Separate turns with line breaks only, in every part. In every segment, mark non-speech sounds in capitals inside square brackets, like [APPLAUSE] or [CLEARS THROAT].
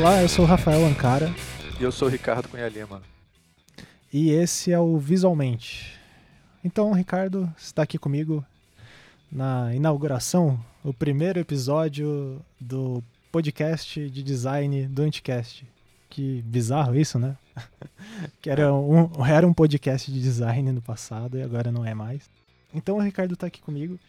Olá, eu sou o Rafael Ancara.
E eu sou o Ricardo Cunha Lima.
E esse é o Visualmente. Então, Ricardo está aqui comigo na inauguração, o primeiro episódio do podcast de design do Anticast. Que bizarro isso, né? [LAUGHS] que era um, era um podcast de design no passado e agora não é mais. Então o Ricardo está aqui comigo.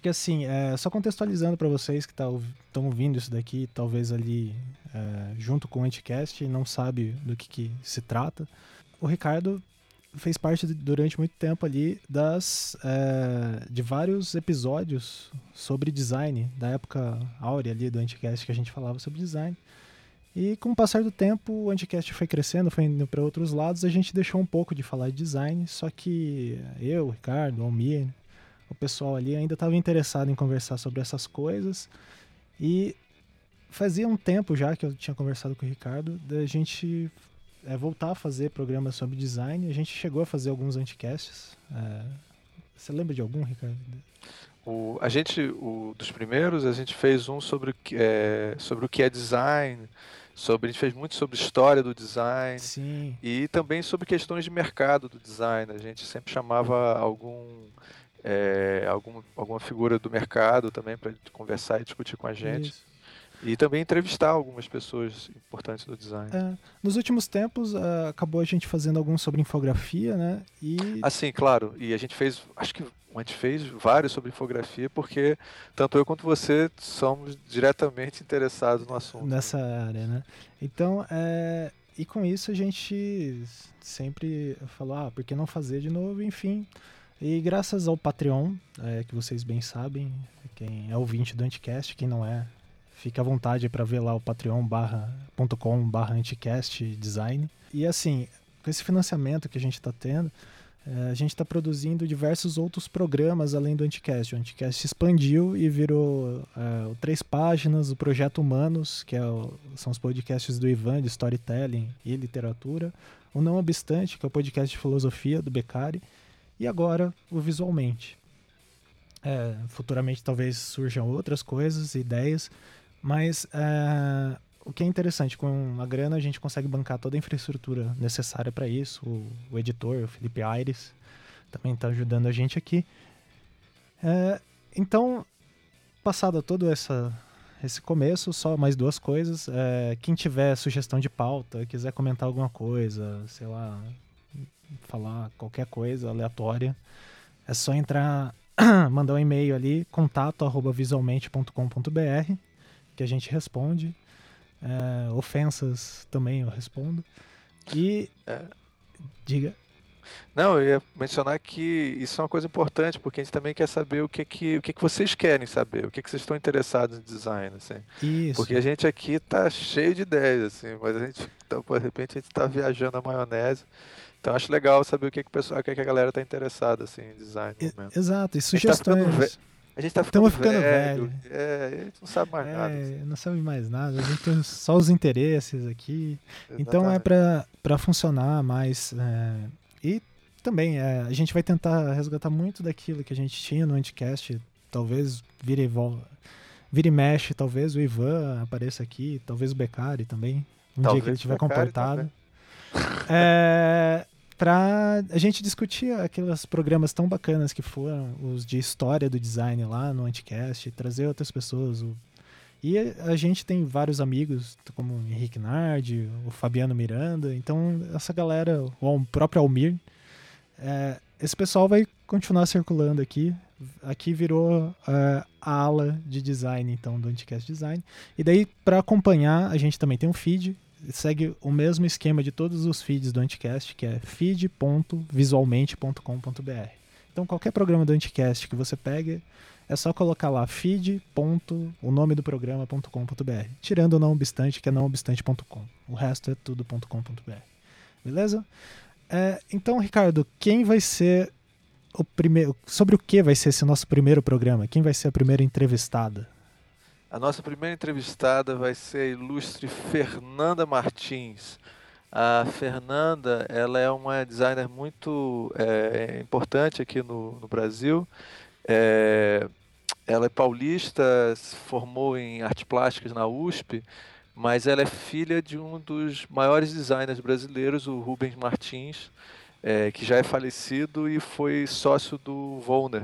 Porque assim, é, só contextualizando para vocês que estão tá, ouvindo isso daqui, talvez ali é, junto com o Anticast não sabe do que, que se trata. O Ricardo fez parte durante muito tempo ali das é, de vários episódios sobre design da época áurea ali do Anticast que a gente falava sobre design e com o passar do tempo o Anticast foi crescendo foi indo para outros lados a gente deixou um pouco de falar de design só que eu o Ricardo o Almir o pessoal ali ainda estava interessado em conversar sobre essas coisas e fazia um tempo já que eu tinha conversado com o Ricardo da gente é, voltar a fazer programas sobre design. A gente chegou a fazer alguns anticasts. É, você lembra de algum, Ricardo?
O, a gente, o, dos primeiros, a gente fez um sobre, é, sobre o que é design, sobre, a gente fez muito sobre história do design
Sim.
e também sobre questões de mercado do design. A gente sempre chamava algum, é, algum alguma figura do mercado também para conversar e discutir com a gente. Isso. E também entrevistar algumas pessoas importantes do design.
É, nos últimos tempos, uh, acabou a gente fazendo alguns sobre infografia, né?
E... Assim, claro. E a gente fez, acho que a gente fez vários sobre infografia, porque tanto eu quanto você somos diretamente interessados no assunto.
Nessa área, né? Então, é... e com isso a gente sempre falou, ah, por que não fazer de novo? Enfim. E graças ao Patreon, é, que vocês bem sabem, quem é ouvinte do Anticast, quem não é, Fique à vontade para ver lá o patreon.com anticast design. E assim, com esse financiamento que a gente está tendo, é, a gente está produzindo diversos outros programas além do Anticast. O Anticast expandiu e virou é, Três Páginas, o Projeto Humanos, que é o, são os podcasts do Ivan de storytelling e literatura. O Não Obstante, que é o podcast de filosofia do Beccari. E agora o Visualmente. É, futuramente talvez surjam outras coisas, ideias, mas é, o que é interessante, com a grana a gente consegue bancar toda a infraestrutura necessária para isso. O, o, editor, o Felipe Aires, também está ajudando a gente aqui. É, então, passado todo essa, esse começo, só mais duas coisas. É, quem tiver sugestão de pauta, quiser comentar alguma coisa, sei lá, falar qualquer coisa aleatória, é só entrar, [CLEARS THROAT] mandar um e-mail ali, contato@visualmente.com.br que a gente responde. É, ofensas também eu respondo. E. É. Diga.
Não, eu ia mencionar que isso é uma coisa importante, porque a gente também quer saber o que, que, o que, que vocês querem saber, o que, que vocês estão interessados em design, assim.
Isso.
Porque a gente aqui tá cheio de ideias, assim, mas a gente, então, de repente, a gente está viajando a maionese. Então acho legal saber o que, que, o pessoal, o que, que a galera está interessada assim, em design.
Exato, e sugestões.
A gente tá ficando, ficando velho. velho. É, a gente não sabe mais
é,
nada. Assim.
Não sabe mais nada. A gente tem só os interesses aqui. Exatamente. Então é para funcionar mais. É, e também é, a gente vai tentar resgatar muito daquilo que a gente tinha no Anticast. Talvez vire e Vire e mexe, talvez o Ivan apareça aqui, talvez o Beccari também. Um talvez dia que ele estiver comportado. É, para a gente discutir aqueles programas tão bacanas que foram os de história do design lá no Anticast, trazer outras pessoas. E a gente tem vários amigos, como o Henrique Nardi, o Fabiano Miranda, então essa galera, o próprio Almir, é, esse pessoal vai continuar circulando aqui. Aqui virou é, a ala de design, então, do Anticast Design. E daí, para acompanhar, a gente também tem um feed segue o mesmo esquema de todos os feeds do Anticast, que é feed.visualmente.com.br. Então, qualquer programa do Anticast que você pegue, é só colocar lá feed. o nome do programa.com.br. Tirando o não obstante, que é nãoobstante.com. O resto é tudo.com.br. Beleza? É, então, Ricardo, quem vai ser o primeiro. Sobre o que vai ser esse nosso primeiro programa? Quem vai ser a primeira entrevistada?
A nossa primeira entrevistada vai ser a ilustre Fernanda Martins. A Fernanda, ela é uma designer muito é, importante aqui no, no Brasil. É, ela é paulista, se formou em artes plásticas na USP, mas ela é filha de um dos maiores designers brasileiros, o Rubens Martins, é, que já é falecido e foi sócio do Volner.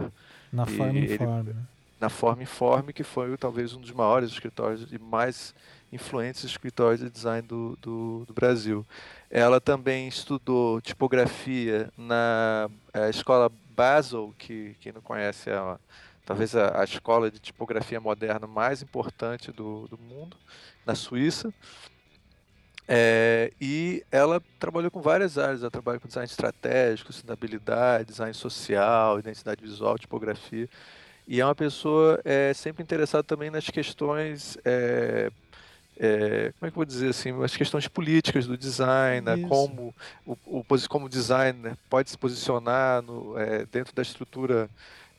Na Forma Informe.
Na Forma Informe, que foi talvez um dos maiores escritórios e mais influentes escritórios de design do, do, do Brasil. Ela também estudou tipografia na é, escola Basel, que quem não conhece é uma, talvez a, a, escola de tipografia moderna mais importante do, do mundo, na Suíça. É, e ela trabalhou com várias áreas, ela trabalha com design estratégico, sustentabilidade, design social, identidade visual, tipografia. E é uma pessoa é, sempre interessada também nas questões é, é, como é que eu vou dizer assim, as questões políticas do design, né, como o, o como designer pode se posicionar no, é, dentro da estrutura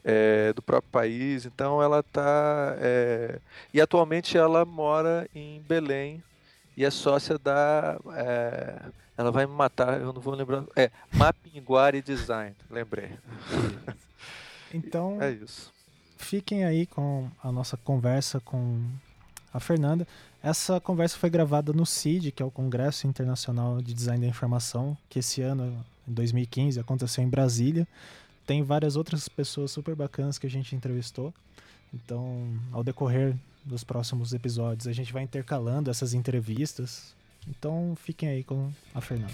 é, do próprio país. Então ela está é, e atualmente ela mora em Belém e é sócia da é, ela vai me matar, eu não vou lembrar. É Mapinguari Design, lembrei.
Então [LAUGHS]
é isso.
Fiquem aí com a nossa conversa com a Fernanda. Essa conversa foi gravada no CID, que é o Congresso Internacional de Design da Informação, que esse ano, em 2015, aconteceu em Brasília. Tem várias outras pessoas super bacanas que a gente entrevistou. Então, ao decorrer dos próximos episódios, a gente vai intercalando essas entrevistas. Então, fiquem aí com a Fernanda.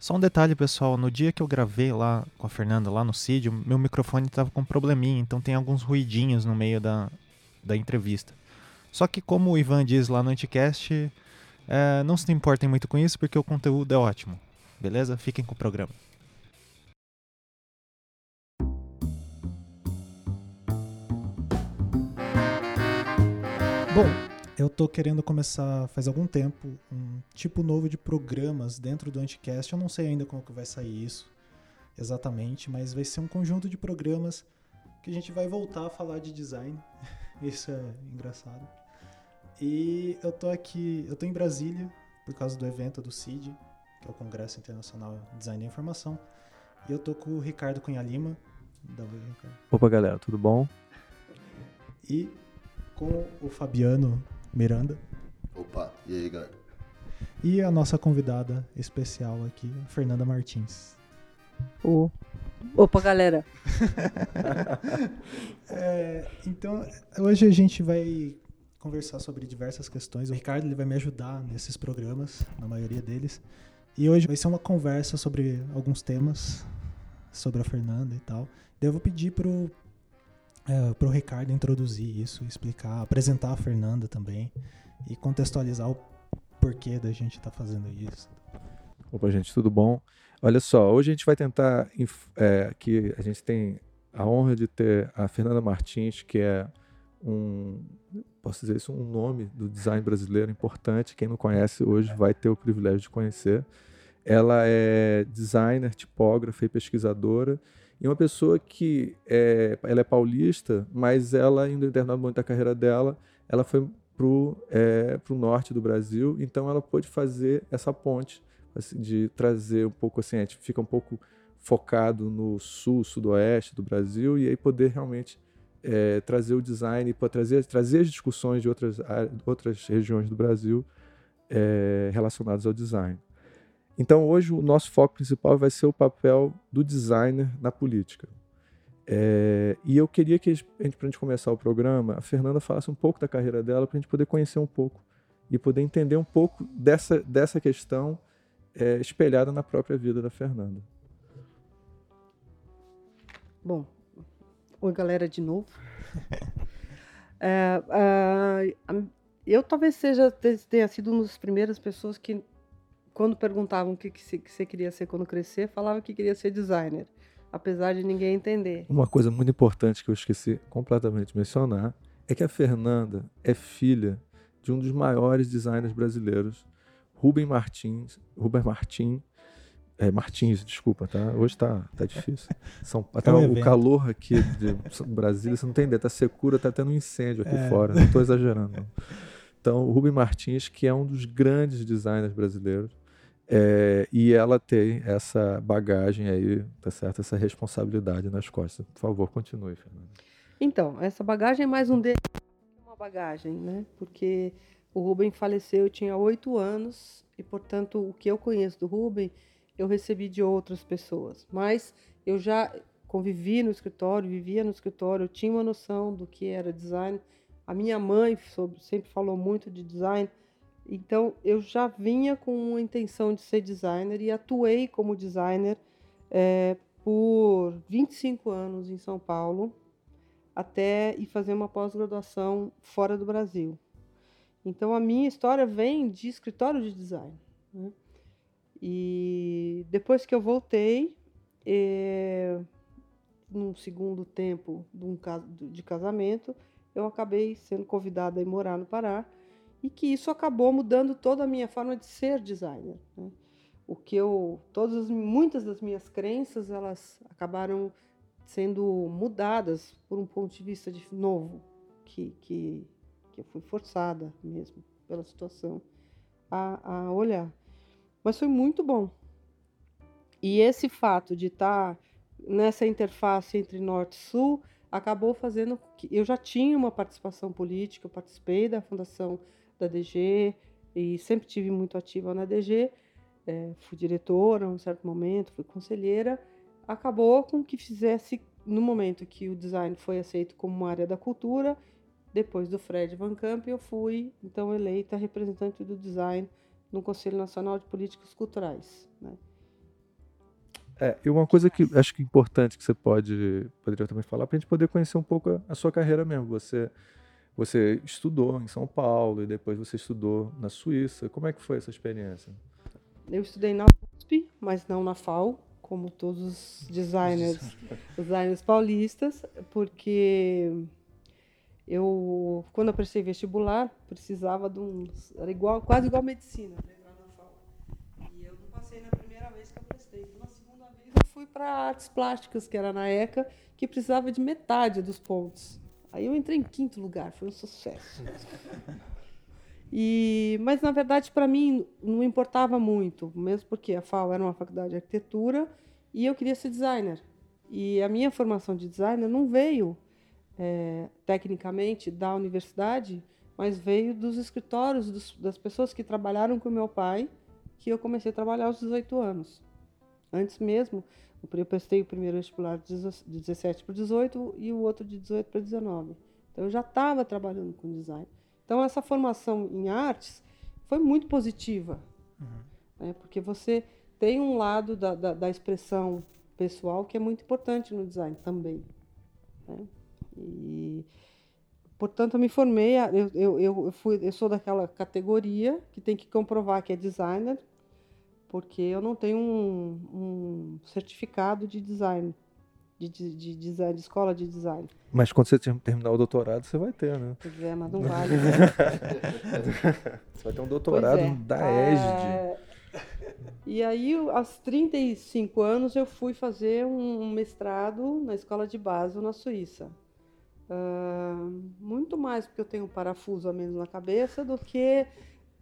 Só um detalhe, pessoal. No dia que eu gravei lá com a Fernanda, lá no CID, meu microfone estava com um probleminha, então tem alguns ruidinhos no meio da, da entrevista. Só que, como o Ivan diz lá no Anticast, é, não se importem muito com isso, porque o conteúdo é ótimo. Beleza? Fiquem com o programa. Eu tô querendo começar faz algum tempo um tipo novo de programas dentro do Anticast. Eu não sei ainda como que vai sair isso exatamente, mas vai ser um conjunto de programas que a gente vai voltar a falar de design. [LAUGHS] Isso é engraçado. E eu tô aqui, eu tô em Brasília por causa do evento do CID, que é o Congresso Internacional de Design e Informação. E eu tô com o Ricardo Cunha Lima. Ricardo.
Opa, galera, tudo bom?
E com o Fabiano Miranda.
Opa, e aí, galera?
E a nossa convidada especial aqui, Fernanda Martins.
Oh. Opa, galera. [LAUGHS]
é, então, hoje a gente vai conversar sobre diversas questões. O Ricardo ele vai me ajudar nesses programas, na maioria deles. E hoje vai ser uma conversa sobre alguns temas, sobre a Fernanda e tal. Daí eu vou pedir pro, é, pro Ricardo introduzir isso, explicar, apresentar a Fernanda também e contextualizar o porquê da gente estar tá fazendo isso.
Opa, gente, tudo bom? Olha só, hoje a gente vai tentar é, que a gente tem a honra de ter a Fernanda Martins, que é um, posso dizer isso, um nome do design brasileiro importante. Quem não conhece hoje vai ter o privilégio de conhecer. Ela é designer, tipógrafa e pesquisadora e uma pessoa que é, ela é paulista, mas ela, em determinado momento da carreira dela, ela foi para o é, norte do Brasil, então ela pôde fazer essa ponte assim, de trazer um pouco assim, a gente fica um pouco focado no sul, sudoeste do Brasil e aí poder realmente é, trazer o design, trazer, trazer as discussões de outras, outras regiões do Brasil é, relacionadas ao design. Então, hoje, o nosso foco principal vai ser o papel do designer na política. É, e eu queria que, para a gente começar o programa, a Fernanda falasse um pouco da carreira dela, para a gente poder conhecer um pouco e poder entender um pouco dessa, dessa questão é, espelhada na própria vida da Fernanda.
Bom, Oi, galera, de novo. [LAUGHS] é, uh, eu talvez seja tenha sido uma das primeiras pessoas que, quando perguntavam o que, que, você queria ser quando crescer, falava que queria ser designer, apesar de ninguém entender.
Uma coisa muito importante que eu esqueci completamente de mencionar é que a Fernanda é filha de um dos maiores designers brasileiros, Rubem Martins, Rubem Martins, é, Martins, desculpa, tá? Hoje tá, tá difícil. [LAUGHS] São, até é um o calor aqui de [LAUGHS] Brasília, você não tem ideia, tá secura, tá tendo um incêndio aqui é. fora, não estou exagerando. Então, o Rubem Martins, que é um dos grandes designers brasileiros, é, e ela tem essa bagagem aí, tá certo? Essa responsabilidade nas costas. Por favor, continue, Fernanda.
Então, essa bagagem é mais um deles, uma bagagem, né? Porque o Rubem faleceu, eu tinha oito anos e, portanto, o que eu conheço do Rubem eu recebi de outras pessoas. Mas eu já convivi no escritório, vivia no escritório, eu tinha uma noção do que era design. A minha mãe sempre falou muito de design, então eu já vinha com a intenção de ser designer e atuei como designer é, por 25 anos em São Paulo, até ir fazer uma pós-graduação fora do Brasil. Então a minha história vem de escritório de design. Né? E depois que eu voltei, é, num segundo tempo de, um, de casamento, eu acabei sendo convidada a ir morar no Pará e que isso acabou mudando toda a minha forma de ser designer. Né? O que eu, todas, muitas das minhas crenças, elas acabaram sendo mudadas por um ponto de vista de novo, que, que, que eu fui forçada mesmo pela situação a, a olhar. Mas foi muito bom. E esse fato de estar nessa interface entre norte e sul acabou fazendo que eu já tinha uma participação política, eu participei da fundação da DG e sempre tive muito ativa na DG, é, fui diretora em um certo momento, fui conselheira, acabou com que fizesse no momento que o design foi aceito como uma área da cultura, depois do Fred Van Camp, eu fui então eleita representante do design no Conselho Nacional de Políticas Culturais. Né?
É, e uma coisa que acho que é importante que você pode poderia também falar para a gente poder conhecer um pouco a, a, sua carreira mesmo. Você você estudou em São Paulo e depois você estudou na Suíça. Como é que foi essa experiência?
Eu estudei na USP, mas não na FAO, como todos os designers, [LAUGHS] designers paulistas, porque eu, quando eu prestei vestibular, precisava de um. Era igual, quase igual a medicina, para entrar na FAO. E eu não passei na primeira vez que eu prestei. Na segunda vez, eu fui para artes plásticas, que era na ECA, que precisava de metade dos pontos. Aí eu entrei em quinto lugar, foi um sucesso. E, mas, na verdade, para mim, não importava muito, mesmo porque a FAO era uma faculdade de arquitetura e eu queria ser designer. E a minha formação de designer não veio é, tecnicamente da universidade, mas veio dos escritórios dos, das pessoas que trabalharam com meu pai, que eu comecei a trabalhar aos 18 anos. Antes mesmo, eu prestei o primeiro vestibular de 17 para 18 e o outro de 18 para 19. Então eu já estava trabalhando com design. Então essa formação em artes foi muito positiva, uhum. né, porque você tem um lado da, da, da, expressão pessoal que é muito importante no design também. Né? E, portanto, eu me formei, eu, eu, eu, fui, eu sou daquela categoria que tem que comprovar que é designer, porque eu não tenho um, um certificado de design, de, de, de, design, de escola de design.
Mas quando você terminar o doutorado, você vai ter, né?
Pois é, mas não [LAUGHS] vale.
você vai ter um doutorado é. da ESD. É...
E aí, aos 35 anos, eu fui fazer um mestrado na escola de base na Suíça. Uh, muito mais porque eu tenho um parafuso a menos na cabeça do que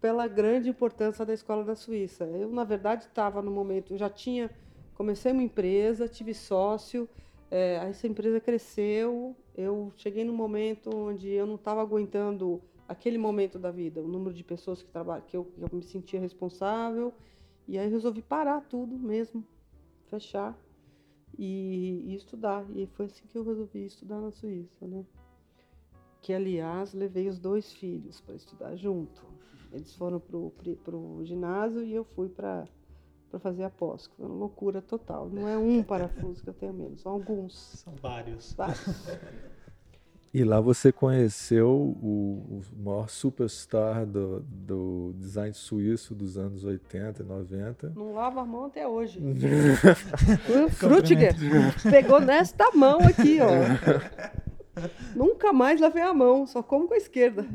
pela grande importância da escola da Suíça. Eu, na verdade, estava no momento, eu já tinha, comecei uma empresa, tive sócio, é, essa empresa cresceu, eu cheguei num momento onde eu não estava aguentando aquele momento da vida, o número de pessoas que trabalham, que eu, eu me sentia responsável, e aí resolvi parar tudo mesmo, fechar e, e, estudar. E foi assim que eu resolvi estudar na Suíça, né? Que, aliás, levei os dois filhos para estudar junto. Eles foram para o ginásio e eu fui para para fazer a pós. Foi uma loucura total. Não é um parafuso que eu tenho menos, são alguns.
São vários.
Vários. [LAUGHS]
E lá você conheceu o, o maior superstar do, do design suíço dos anos 80 e 90.
Não lava a mão até hoje. [LAUGHS] o Frutiger pegou nesta mão aqui, ó. [LAUGHS] Nunca mais lavei a mão, só como com a esquerda.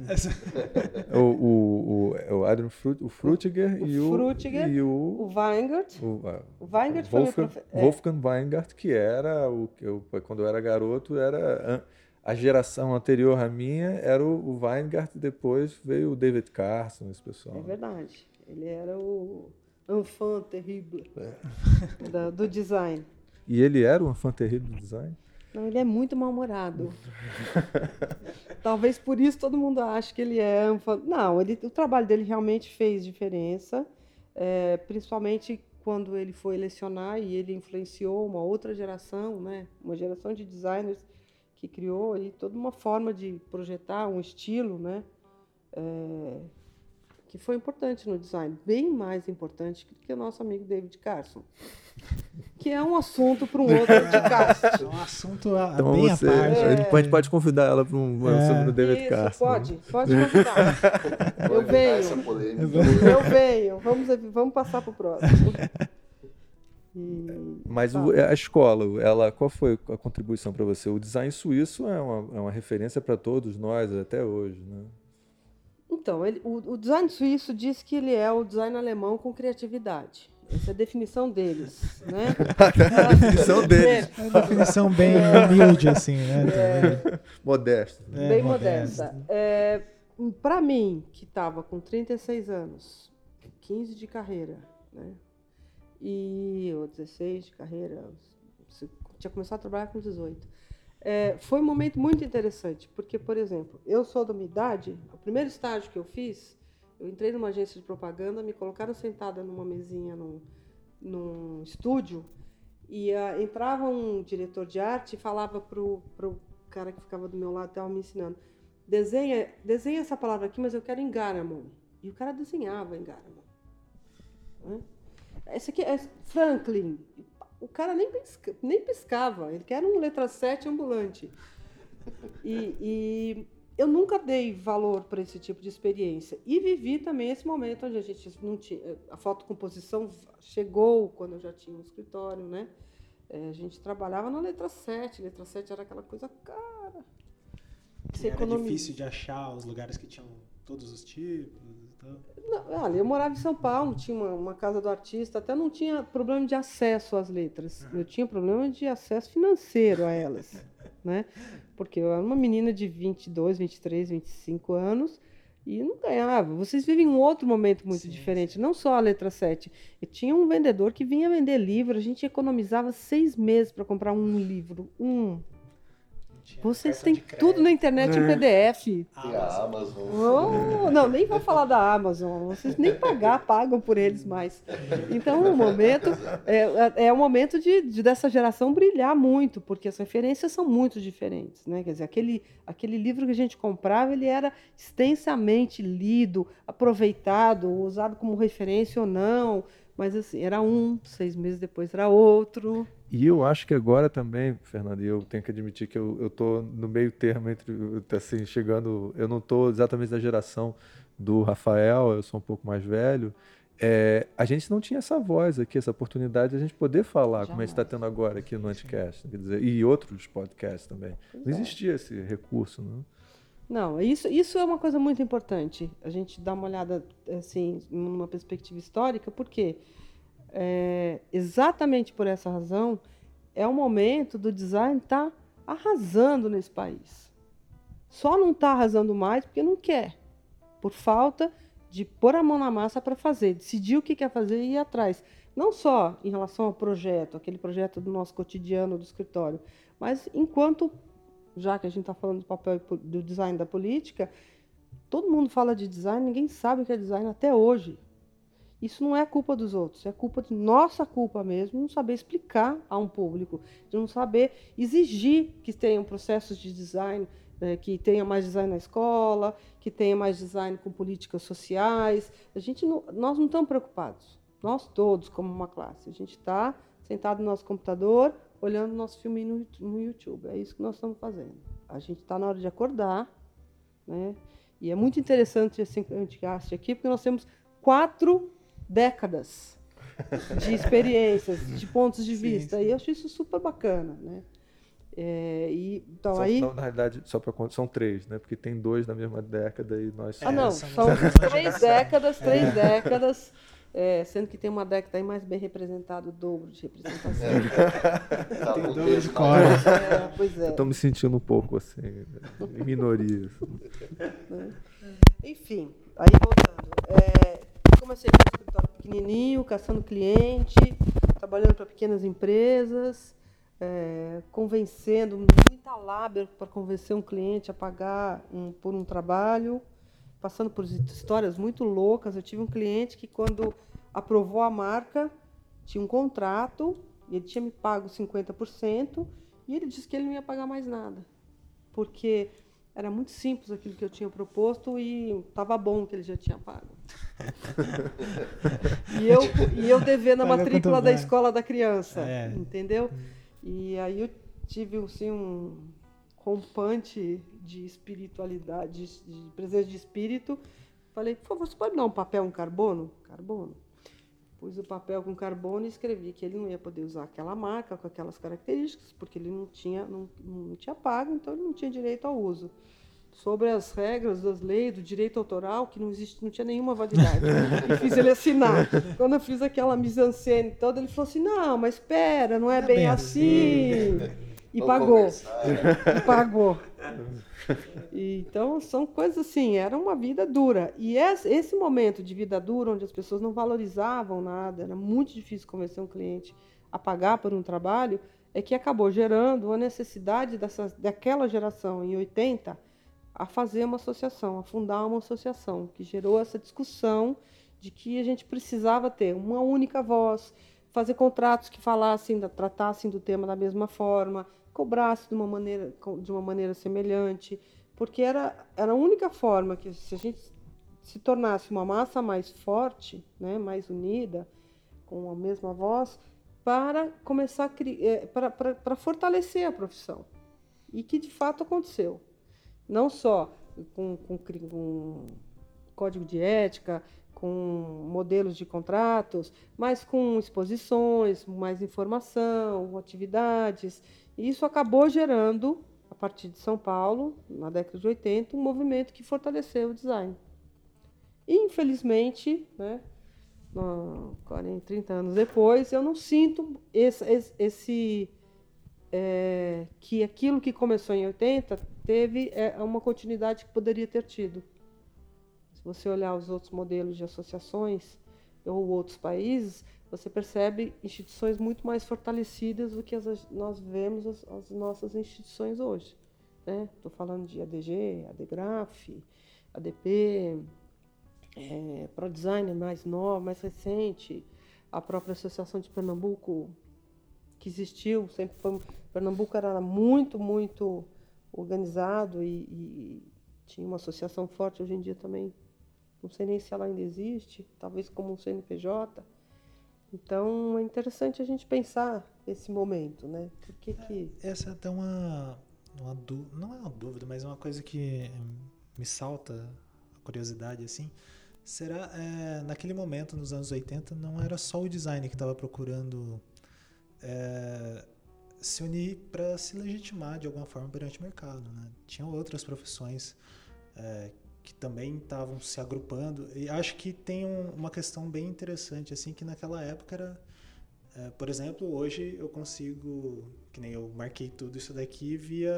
[LAUGHS]
o, o, o, o Adam Frut, o Frutiger
o
e o
Frutiger,
e o,
o Weingart.
O,
o Weingart
Wolfgang,
foi profe...
é. Wolfgang Weingart, que era o que eu quando eu era garoto era a geração anterior à minha era o, Weingart, depois veio o David Carson, esse pessoal.
É verdade. Ele era o enfant terrible é. da, do design.
E ele era o enfant terrible do design?
Não, ele é muito mal-humorado. [LAUGHS] Talvez por isso todo mundo ache que ele é. Não, ele, o trabalho dele realmente fez diferença, é, principalmente quando ele foi lecionar e ele influenciou uma outra geração, né? uma geração de designers que criou aí toda uma forma de projetar um estilo, né? É, que foi importante no design, bem mais importante que o nosso amigo David Carson, que é um assunto para um outro podcast. [LAUGHS]
É um assunto a, então bem você, à parte.
É... A gente pode convidar ela para um é. sobre o David Isso, Carson.
Pode, pode convidar. [LAUGHS] Eu venho. Eu venho. Vamos, vamos passar para o próximo. [LAUGHS]
Mas o, a escola, ela, qual foi a contribuição para você? O design suíço é uma, é uma referência para todos nós até hoje, né?
Então, ele, o, o, design suíço diz que ele é o design alemão com criatividade. Essa é a definição deles, né? [LAUGHS]
a definição deles.
É uma definição bem humilde, assim, né?
É, modesta.
É, bem modesta. modesta. É, Para mim, que estava com 36 anos, 15 de carreira, né? E, ou 16 de carreira, tinha começado a trabalhar com 18 é, foi um momento muito interessante, porque, por exemplo, eu sou da minha idade, o primeiro estágio que eu fiz, eu entrei numa agência de propaganda, me colocaram sentada numa mesinha num, num estúdio, e uh, entrava um diretor de arte e falava para o cara que ficava do meu lado, estava me ensinando, desenha, desenha essa palavra aqui, mas eu quero em Garamond. E o cara desenhava em. Né? Esse aqui é Franklin o cara nem, pisca, nem piscava, ele quer um letra 7 ambulante. E, e eu nunca dei valor para esse tipo de experiência. E vivi também esse momento onde a gente não tinha. A fotocomposição chegou quando eu já tinha um escritório, né? É, a gente trabalhava na letra 7. Letra 7 era aquela coisa cara.
Era economia. difícil de achar os lugares que tinham todos os tipos.
Não, olha, eu morava em São Paulo, tinha uma, uma, casa do artista, até não tinha problema de acesso às letras. Eu tinha problema de acesso financeiro a elas, [LAUGHS] né? Porque eu era uma menina de 22, 23, 25 anos e não ganhava. Vocês vivem um outro momento muito sim, diferente, sim. não só a letra 7. Eu tinha um vendedor que vinha vender livro, a gente economizava seis meses para comprar um livro, um vocês têm tudo na internet em PDF.
Tem a Amazon.
Oh, não, nem vou falar da Amazon. Vocês nem pagar, pagam por eles mais. Então, o momento é, é, é o momento de, de, dessa geração brilhar muito, porque as referências são muito diferentes. Né? Quer dizer, aquele, aquele livro que a gente comprava, ele era extensamente lido, aproveitado, usado como referência ou não. Mas assim, era um, seis meses depois era outro.
E eu acho que agora também, Fernando, eu tenho que admitir que eu estou no meio termo entre, assim, chegando, eu não estou exatamente da geração do Rafael, eu sou um pouco mais velho, é, a gente não tinha essa voz aqui, essa oportunidade de a gente poder falar, Jamais. como a gente está tendo agora aqui no Anticast, quer dizer, e outros podcasts também. Não existia esse recurso, não? Né?
Não, isso, isso é uma coisa muito importante. A gente dá uma olhada assim, numa perspectiva histórica, porque é, exatamente por essa razão é o momento do design estar tá arrasando nesse país. Só não está arrasando mais porque não quer, por falta de pôr a mão na massa para fazer, decidir o que quer fazer e ir atrás. Não só em relação ao projeto, aquele projeto do nosso cotidiano do escritório, mas enquanto já que a gente está falando do papel do design da política, todo mundo fala de design, ninguém sabe o que é design até hoje. Isso não é culpa dos outros, é culpa de nossa culpa mesmo, não saber explicar a um público, de não saber exigir que tenham processos de design, né, que tenha mais design na escola, que tenha mais design com políticas sociais. A gente não, nós não estamos preocupados, nós todos como uma classe. A gente está sentado no nosso computador, olhando nosso filme no, no YouTube. É isso que nós estamos fazendo. A gente está na hora de acordar, né? E é muito interessante esse antigaste aqui, porque nós temos quatro décadas de experiências, de pontos de vista. Sim. E eu acho isso super bacana, né? É, e, então
são,
aí...
Não, na realidade, só para são três, né? Porque tem dois na mesma década e nós
Ah, não, são três décadas, três é. décadas. É, sendo que tem uma década aí mais bem representada, o dobro de representação.
É. tá tem dobro de cores.
É, pois é.
Estou me sentindo um pouco assim, em minoria.
Né? Enfim, aí voltando. Comecei com um escritório pequenininho, caçando cliente, trabalhando para pequenas empresas. é, convencendo, muita lábia para convencer um cliente a pagar um, por um trabalho, passando por histórias muito loucas. Eu tive um cliente que, quando aprovou a marca, tinha um contrato, e ele tinha me pago 50%, e ele disse que ele não ia pagar mais nada, porque era muito simples aquilo que eu tinha proposto e estava bom que ele já tinha pago. [LAUGHS] e, eu, e eu devendo a matrícula da escola da criança, é. entendeu? E aí eu tive assim, um rompante de espiritualidade, de, de presença de espírito. Falei, por favor, você pode dar um papel, um carbono? Carbono. Pus o papel com carbono e escrevi que ele não ia poder usar aquela marca com aquelas características, porque ele não tinha, não, não tinha pago, então ele não tinha direito ao uso sobre as regras das leis do direito autoral que não existe, não tinha nenhuma validade. [LAUGHS] e fiz ele assinar. Quando eu fiz aquela mise-en-scène toda, ele falou assim: "Não, mas espera, não é, é bem, bem, assim". assim. E pagou. E pagou. [LAUGHS] [LAUGHS] Então são coisas assim, era uma vida dura. E esse momento de vida dura, onde as pessoas não valorizavam nada, era muito difícil convencer um cliente a pagar por um trabalho, é que acabou gerando a necessidade dessa, daquela geração em 80 a fazer uma associação, a fundar uma associação, que gerou essa discussão de que a gente precisava ter uma única voz, fazer contratos que falassem, tratassem do tema da mesma forma, cobrasse de uma maneira, de uma maneira semelhante, porque era, era a única forma que, se a gente se tornasse uma massa mais forte, né, mais unida, com a mesma voz, para começar a, é, para, para, para fortalecer a profissão. E que de fato aconteceu não só com, com, com código de ética, com modelos de contratos, mas com exposições, mais informação, atividades. E isso acabou gerando, a partir de São Paulo, na década de 80, um movimento que fortaleceu o design. Infelizmente, né, 40, 30 anos depois, eu não sinto esse, esse é, que aquilo que começou em 80 teve é, uma continuidade que poderia ter tido. Se você olhar os outros modelos de associações ou outros países, você percebe instituições muito mais fortalecidas do que as, nós vemos as, as nossas instituições hoje. Estou né? falando de ADG, ADGRAF, ADP, é, ProDesign mais nova, mais recente, a própria Associação de Pernambuco, que existiu, sempre foi. Pernambuco era muito, muito organizado e, e, tinha uma associação forte. Hoje em dia também, não sei nem se ela ainda existe, talvez como um CNPJ. Então é interessante a gente pensar esse momento, né? Por que que...
Essa é até uma, uma não é uma dúvida, mas é uma coisa que me salta a curiosidade assim. Será é, naquele momento, nos anos 80, não era só o design que estava procurando é, se unir para se legitimar de alguma forma perante o mercado. Né? Tinham outras profissões é, que também estavam se agrupando e acho que tem um, uma questão bem interessante assim que naquela época era, é, por exemplo, hoje eu consigo, que nem eu marquei tudo isso daqui via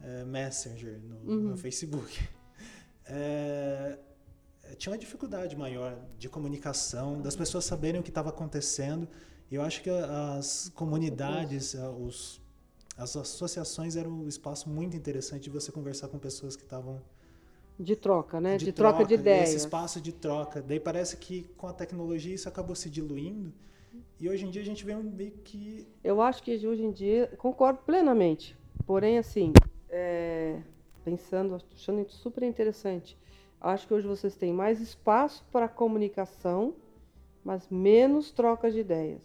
é, Messenger no, uhum. no Facebook. [LAUGHS] É, tinha uma dificuldade maior de comunicação, das pessoas saberem o que estava acontecendo eu acho que as comunidades, os, as associações eram um espaço muito interessante de você conversar com pessoas que estavam
de troca, né? De, de troca, troca, de ideias.
Esse espaço de troca. Daí parece que com a tecnologia isso acabou se diluindo. E hoje em dia a gente vê meio que.
Eu acho que hoje em dia, concordo plenamente. Porém, assim, é, pensando, achando super interessante. Acho que hoje vocês têm mais espaço para comunicação, mas menos troca de ideias.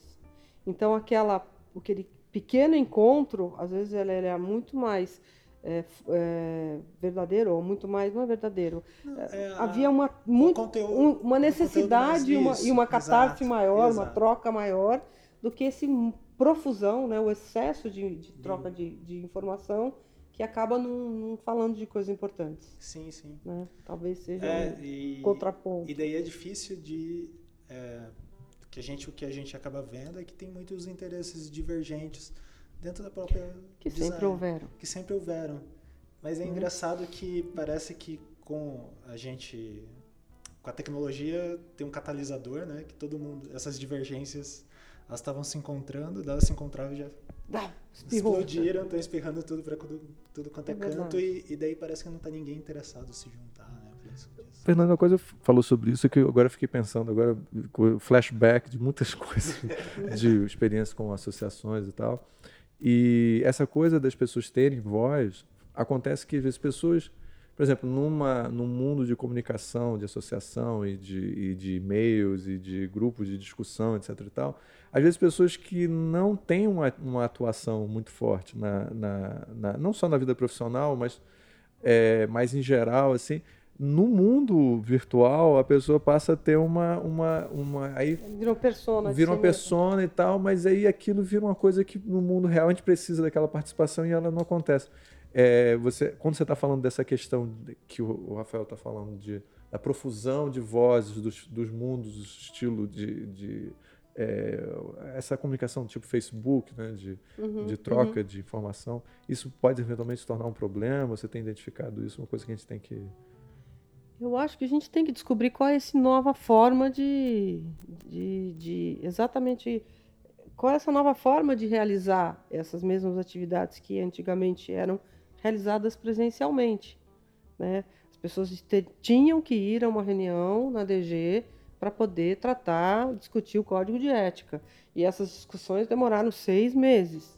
Então, aquela, aquele pequeno encontro, às vezes, ele é muito mais é, é, verdadeiro, ou muito mais, não é verdadeiro. É, Havia uma, muito, um, uma necessidade e uma, e uma catarse exato, maior, exato. uma troca maior, do que esse profusão, né, o excesso de, de troca de, de, informação que acaba não, falando de coisas importantes.
Sim, sim.
Né? Talvez seja é, um e, contraponto.
E daí é difícil de é, que a gente o que a gente acaba vendo é que tem muitos interesses divergentes dentro da própria
que design, sempre houveram
que sempre houveram mas é uhum. engraçado que parece que com a gente com a tecnologia tem um catalisador né que todo mundo essas divergências elas estavam se encontrando, elas se encontravam e já
Ah, espirrou.
explodiram, estão espirrando tudo para tudo, tudo quanto é,
É
canto e, e daí parece que não tá ninguém interessado em se juntar, né?
Fernando, uma coisa falou sobre isso que eu agora fiquei pensando, agora flashback de muitas [LAUGHS] coisas, [LAUGHS] de experiência com associações e tal. E essa coisa das pessoas terem voz, acontece que às vezes pessoas, por exemplo, numa, num mundo de comunicação, de associação e de, e de e-mails e de grupos de discussão, etc e tal, às vezes pessoas que não têm uma, uma atuação muito forte, na, na, na- não só na vida profissional, mas é, mais em geral, assim, no mundo virtual a pessoa passa a ter uma, uma, uma aí
Virou persona.
vira uma
si mesmo.
persona e tal, mas aí aquilo vira uma coisa que no mundo real a gente precisa daquela participação e ela não acontece. É, você, quando você está falando dessa questão que o, Rafael está falando de da profusão de vozes dos, dos mundos, estilo de, de é, essa comunicação tipo Facebook, né, de,
Uhum,
de troca de informação, isso pode eventualmente se tornar um problema. Você tem identificado isso? Uma coisa que a gente tem que
Eu acho que a gente tem que descobrir qual é essa nova forma de, de, de- exatamente qual é essa nova forma de realizar essas mesmas atividades que antigamente eram realizadas presencialmente, né? As pessoas te- tinham que ir a uma reunião na DG para poder tratar, discutir o código de ética. E essas discussões demoraram seis meses.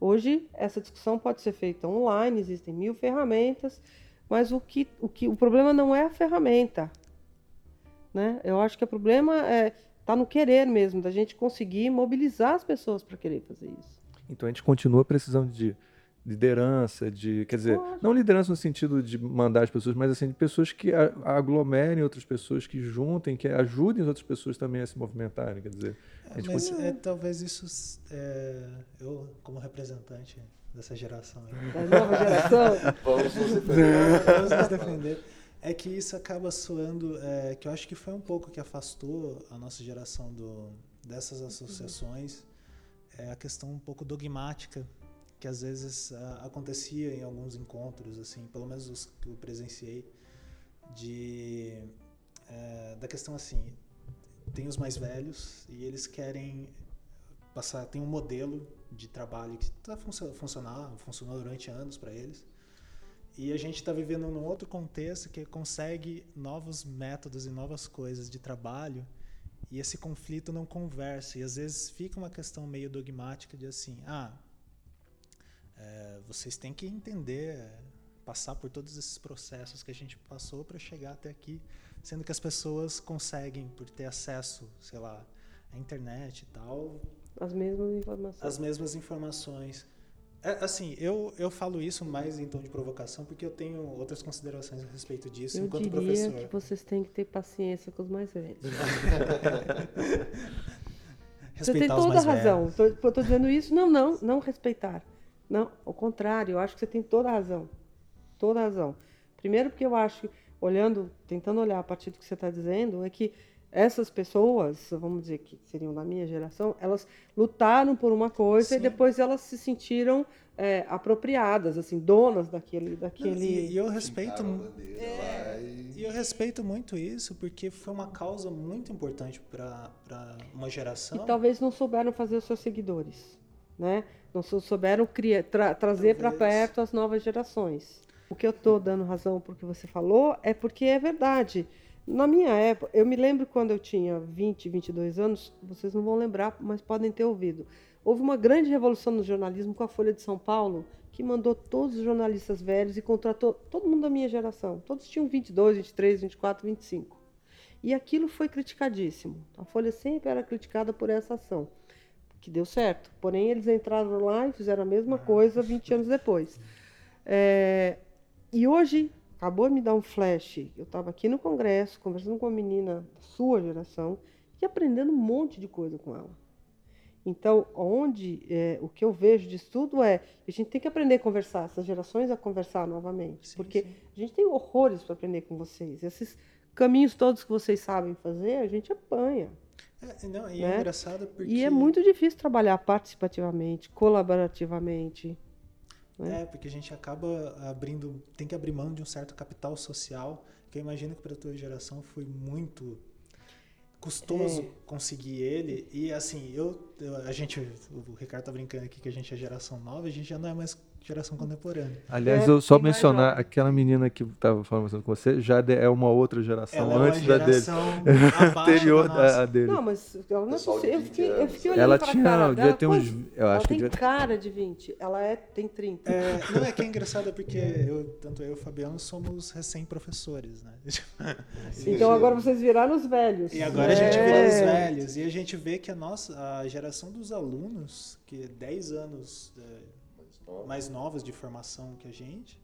Hoje, essa discussão pode ser feita online, existem mil ferramentas, mas o que, o que o problema não é a ferramenta, né? Eu acho que o problema é tá no querer mesmo, da gente conseguir mobilizar as pessoas para querer fazer isso.
Então a gente continua precisando de liderança, de, quer dizer, não liderança no sentido de mandar as pessoas, mas assim, de pessoas que aglomerem outras pessoas, que juntem, que ajudem as outras pessoas também a se movimentarem, quer dizer, a gente
Mas
continua-
é, talvez isso, é, eu como representante dessa geração aí,
Da nova geração, [LAUGHS]
Vamos nos defender.
Vamos nos defender. É que isso acaba soando, é, que eu acho que foi um pouco que afastou a nossa geração do, dessas associações, é a questão um pouco dogmática que às vezes ah, acontecia em alguns encontros, assim, pelo menos os que eu presenciei, de é, da questão assim, tem os mais velhos e eles querem passar, tem um modelo de trabalho que está funcionando, funcionou durante anos para eles. E a gente está vivendo num outro contexto que consegue novos métodos e novas coisas de trabalho e esse conflito não conversa. E às vezes fica uma questão meio dogmática de assim, ah, é, vocês têm que entender, é, passar por todos esses processos que a gente passou para chegar até aqui, sendo que as pessoas conseguem, por ter acesso, sei lá, à internet e tal,
as mesmas informações.
as mesmas informações. É, assim, eu, eu falo isso mais em tom de provocação porque eu tenho outras considerações a respeito disso
Eu
enquanto
diria
professor.
que vocês têm que ter paciência com os mais velhos. [LAUGHS] Você tem toda a razão. Tô, tô dizendo isso, não, não, não respeitar. Não, ao contrário, eu acho que você tem toda a razão. Toda a razão. Primeiro porque eu acho, olhando, tentando olhar a partir do que você está dizendo, é que essas pessoas, vamos dizer que seriam da minha geração, elas lutaram por uma coisa e
Sim.
depois elas se sentiram é, apropriadas, assim, donas daquele,
Não,
daquele.
e, e eu respeito
bandeira lá e-
e eu respeito muito isso porque foi uma causa muito importante para uma geração.
E talvez não souberam fazer os seus seguidores, né? Não sou- souberam criar, tra- trazer para perto as novas gerações. O que eu estou dando razão porque você falou é porque é verdade. Na minha época, eu me lembro quando eu tinha 20, 22 anos, vocês não vão lembrar, mas podem ter ouvido. Houve uma grande revolução no jornalismo com a Folha de São Paulo, que mandou todos os jornalistas velhos e contratou todo mundo da minha geração. Todos tinham 22, 23, 24, 25. E aquilo foi criticadíssimo. A Folha sempre era criticada por essa ação, que deu certo. Porém, eles entraram lá e fizeram a mesma coisa 20 anos depois. É, e hoje, acabou de me dar um flash. Eu estava aqui no congresso, conversando com uma menina da sua geração e aprendendo um monte de coisa com ela. Então, onde é, o que eu vejo disso tudo é a gente tem que aprender a conversar, essas gerações a conversar novamente,
Sim,
porque
sim.
a gente tem horrores para aprender com vocês. Esses caminhos todos que vocês sabem fazer, a gente apanha.
É, não, e
né?
é engraçado porque
E é muito difícil trabalhar participativamente, colaborativamente. Né?
É, porque a gente acaba abrindo, tem que abrir mão de um certo capital social, que eu imagino que para a tua geração foi muito custoso
É.
conseguir ele. E assim, eu, eu- a gente, o Ricardo tá brincando aqui que a gente é geração nova, a gente já não é mais geração contemporânea.
Aliás,
É,
eu só mencionar,
jovem.
aquela menina que estava falando com você já é uma outra geração,
Ela é uma
antes da dele.
geração [LAUGHS] abaixo
Anterior
da
a dele.
Não, mas ela não é possível. Eu
20
fiquei, eu fiquei olhando
ela
pra
tinha,
cara
devia
dela.
ter uns. Eu
ela
acho que
tem cara de 20. Ela é, tem 30.
É, não é que é engraçado porque eu, tanto eu e o Fabiano somos recém-professores, né? [LAUGHS]
Então agora vocês viraram os velhos.
E agora a gente vira os
É.
velhos e a gente vê que a nossa a geração dos alunos, que é 10 anos é, mais novos de formação que a gente,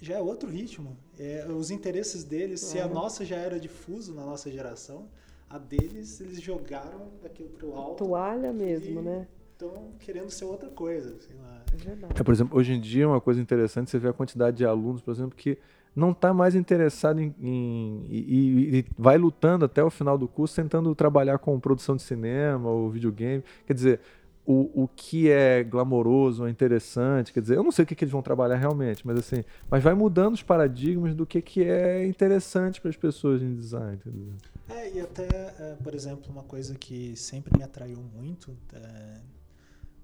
já é outro ritmo. É, os interesses deles, se a
Uhum.
nossa já era difuso na nossa geração, a deles eles jogaram daquilo pro alto,
Toalha mesmo,
E-
né?
estão querendo ser outra coisa, sei lá.
É verdade.
É, por exemplo, hoje em dia, uma coisa interessante, você vê a quantidade de alunos, por exemplo, que não está mais interessado em, em- e, e- e vai lutando até o final do curso, tentando trabalhar com produção de cinema ou videogame. Quer dizer, o, o que é glamouroso, é interessante, quer dizer, eu não sei o que, que eles vão trabalhar realmente, mas assim, mas vai mudando os paradigmas do que, que é interessante para as pessoas em design. entendeu?
É, e até, é, por exemplo, uma coisa que sempre me atraiu muito é,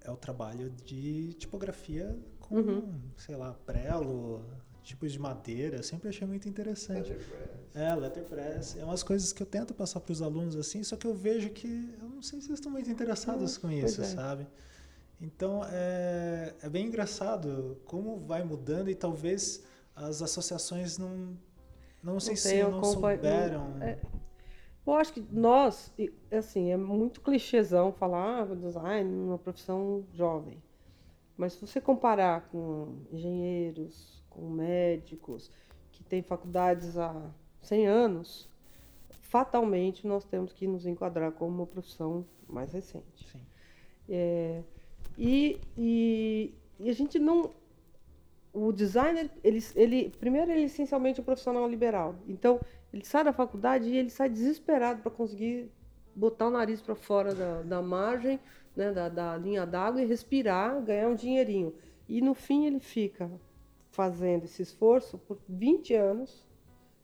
é o trabalho de tipografia com,
Uhum.
sei lá, prelo, tipos de madeira. Eu sempre achei muito interessante. É, letterpress. É umas coisas que eu tento passar para os alunos assim, só que eu vejo que eu não sei se eles estão muito interessados com isso,
é.
sabe? Então é, é bem engraçado como vai mudando e talvez as associações não. Não sei se não
não-
souberam.
é. Eu acho que nós, assim, é muito clichêzão falar ah, design uma profissão jovem. Mas se você comparar com engenheiros, com médicos, que têm faculdades há 100 anos, fatalmente nós temos que nos enquadrar como uma profissão mais recente.
Sim.
É, e, e, e a gente não. O designer, ele, ele primeiro ele é essencialmente um profissional liberal. Então, ele sai da faculdade e ele sai desesperado para conseguir botar o nariz para fora da, da margem, né, da, da linha d'água e respirar, ganhar um dinheirinho. E no fim ele fica fazendo esse esforço por 20 anos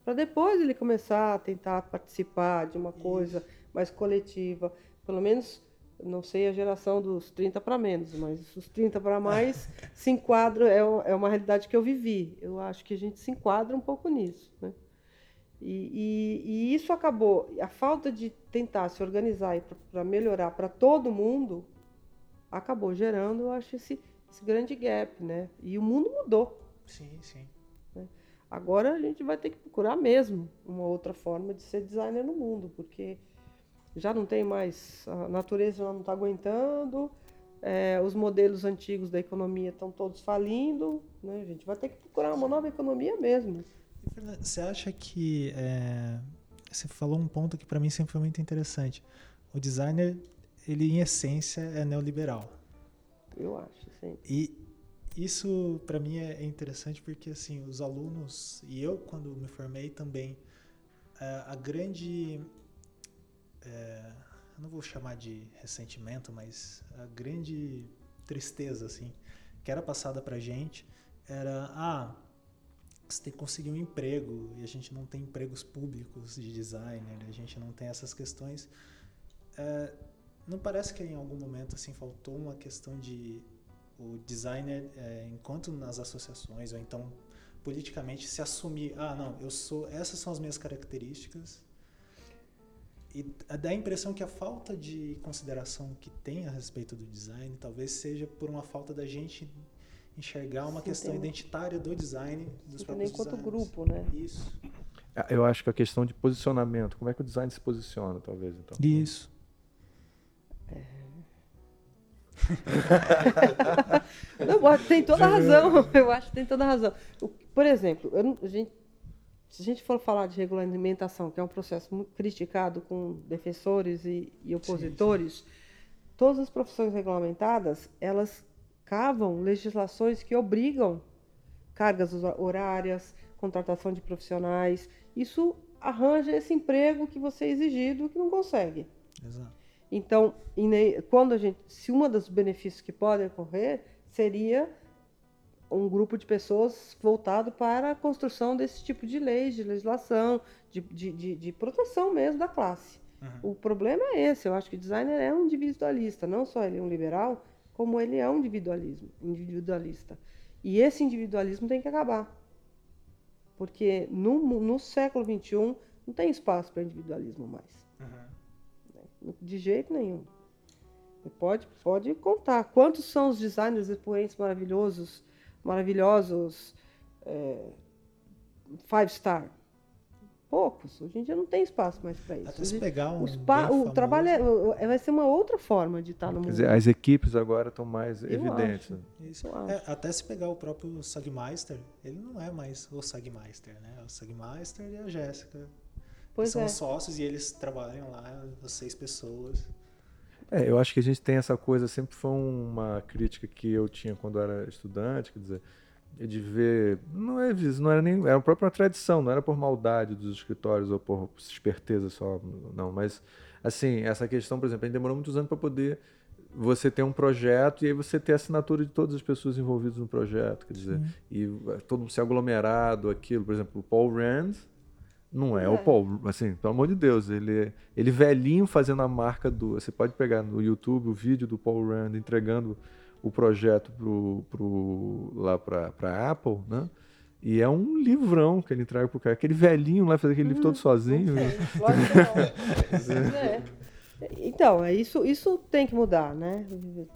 para depois ele começar a tentar participar de uma coisa mais coletiva, pelo menos não sei a geração dos 30 para menos, mas os 30 para mais [LAUGHS] se enquadram, é, é uma realidade que eu vivi. Eu acho que a gente se enquadra um pouco nisso. Né? E, e- e isso acabou, a falta de tentar se organizar para melhorar para todo mundo, acabou gerando, eu acho, esse, esse grande gap. Né? E o mundo mudou.
Sim, sim.
Agora a gente vai ter que procurar mesmo uma outra forma de ser designer no mundo, porque já não tem mais, a natureza já não está aguentando, é, os modelos antigos da economia estão todos falindo, né? a gente vai ter que procurar uma nova economia mesmo.
Você acha que é, você falou um ponto que para mim sempre foi muito interessante. O designer, ele em essência é neoliberal.
Eu acho, sim.
E isso para mim é interessante porque assim os alunos e eu quando me formei também é, a grande é, não vou chamar de ressentimento, mas a grande tristeza assim que era passada pra gente era ah você tem que conseguir um emprego e a gente não tem empregos públicos de designer, a gente não tem essas questões. É, não parece que em algum momento assim faltou uma questão de o designer, é, enquanto nas associações ou então politicamente se assumir, ah não, eu sou, essas são as minhas características e dá a impressão que a falta de consideração que tem a respeito do design talvez seja por uma falta da gente enxergar uma
Sim,
questão
tem-
identitária do design dos
nem
próprios
quanto grupo, né?
Isso.
Ah, Eu acho que a questão de posicionamento, como é que o design se posiciona, talvez, então.
Isso. [LAUGHS]
Não, tem toda a razão. [LAUGHS] Eu acho que tem toda a razão. Por exemplo, eu a gente- se a gente for falar de regulamentação, que é um processo muito criticado com defensores e, e opositores, todas as profissões regulamentadas, elas cavam legislações que obrigam cargas horárias, contratação de profissionais. Isso arranja esse emprego que você é exigido que não consegue.
Exato.
Então, quando a gente, se um dos benefícios que podem ocorrer seria um grupo de pessoas voltado para a construção desse tipo de leis, de legislação, de, de, de, de proteção mesmo da classe. O problema é esse. Eu acho que o designer é um individualista. Não só ele é um liberal, como ele é um individualismo, individualista. E esse individualismo tem que acabar. Porque no, no século XXI não tem espaço para individualismo mais. De jeito nenhum. Pode, pode contar. Quantos são os designers expoentes maravilhosos, maravilhosos, é, five star? Poucos. Hoje em dia não tem espaço mais para isso.
Até se pegar um.
o, trabalho é- é- vai ser uma outra forma de estar no
Quer
mundo.
dizer, as equipes agora estão mais
Eu
evidentes.
acho.
né?
Isso. É, até se pegar o próprio Sagmeister, ele não é mais o Sagmeister, né? O Sagmeister e a Jéssica.
Pois
são
é.
sócios e eles trabalham lá, seis pessoas.
É, eu acho que a gente tem essa coisa, sempre foi uma crítica que eu tinha quando era estudante, quer dizer, de ver, não é não era nem, era a própria tradição, não era por maldade dos escritórios ou por esperteza só, não, mas assim, essa questão, por exemplo, a gente demorou muitos anos para poder você ter um projeto e aí você ter a assinatura de todas as pessoas envolvidas no projeto, quer dizer, e eh, todo mundo se aglomerado, aquilo, por exemplo, o Paul Rand não é, o
É.
Paul, assim, pelo amor de Deus, ele, ele velhinho fazendo a marca do. Você pode pegar no YouTube o vídeo do Paul Rand entregando o projeto pro, pro, lá para a Apple, né? E é um livrão que ele entrega pro cara. Aquele velhinho lá fazer aquele livro todo sozinho.
Não sei, que não. [LAUGHS] É. Então, é isso, isso tem que mudar, né?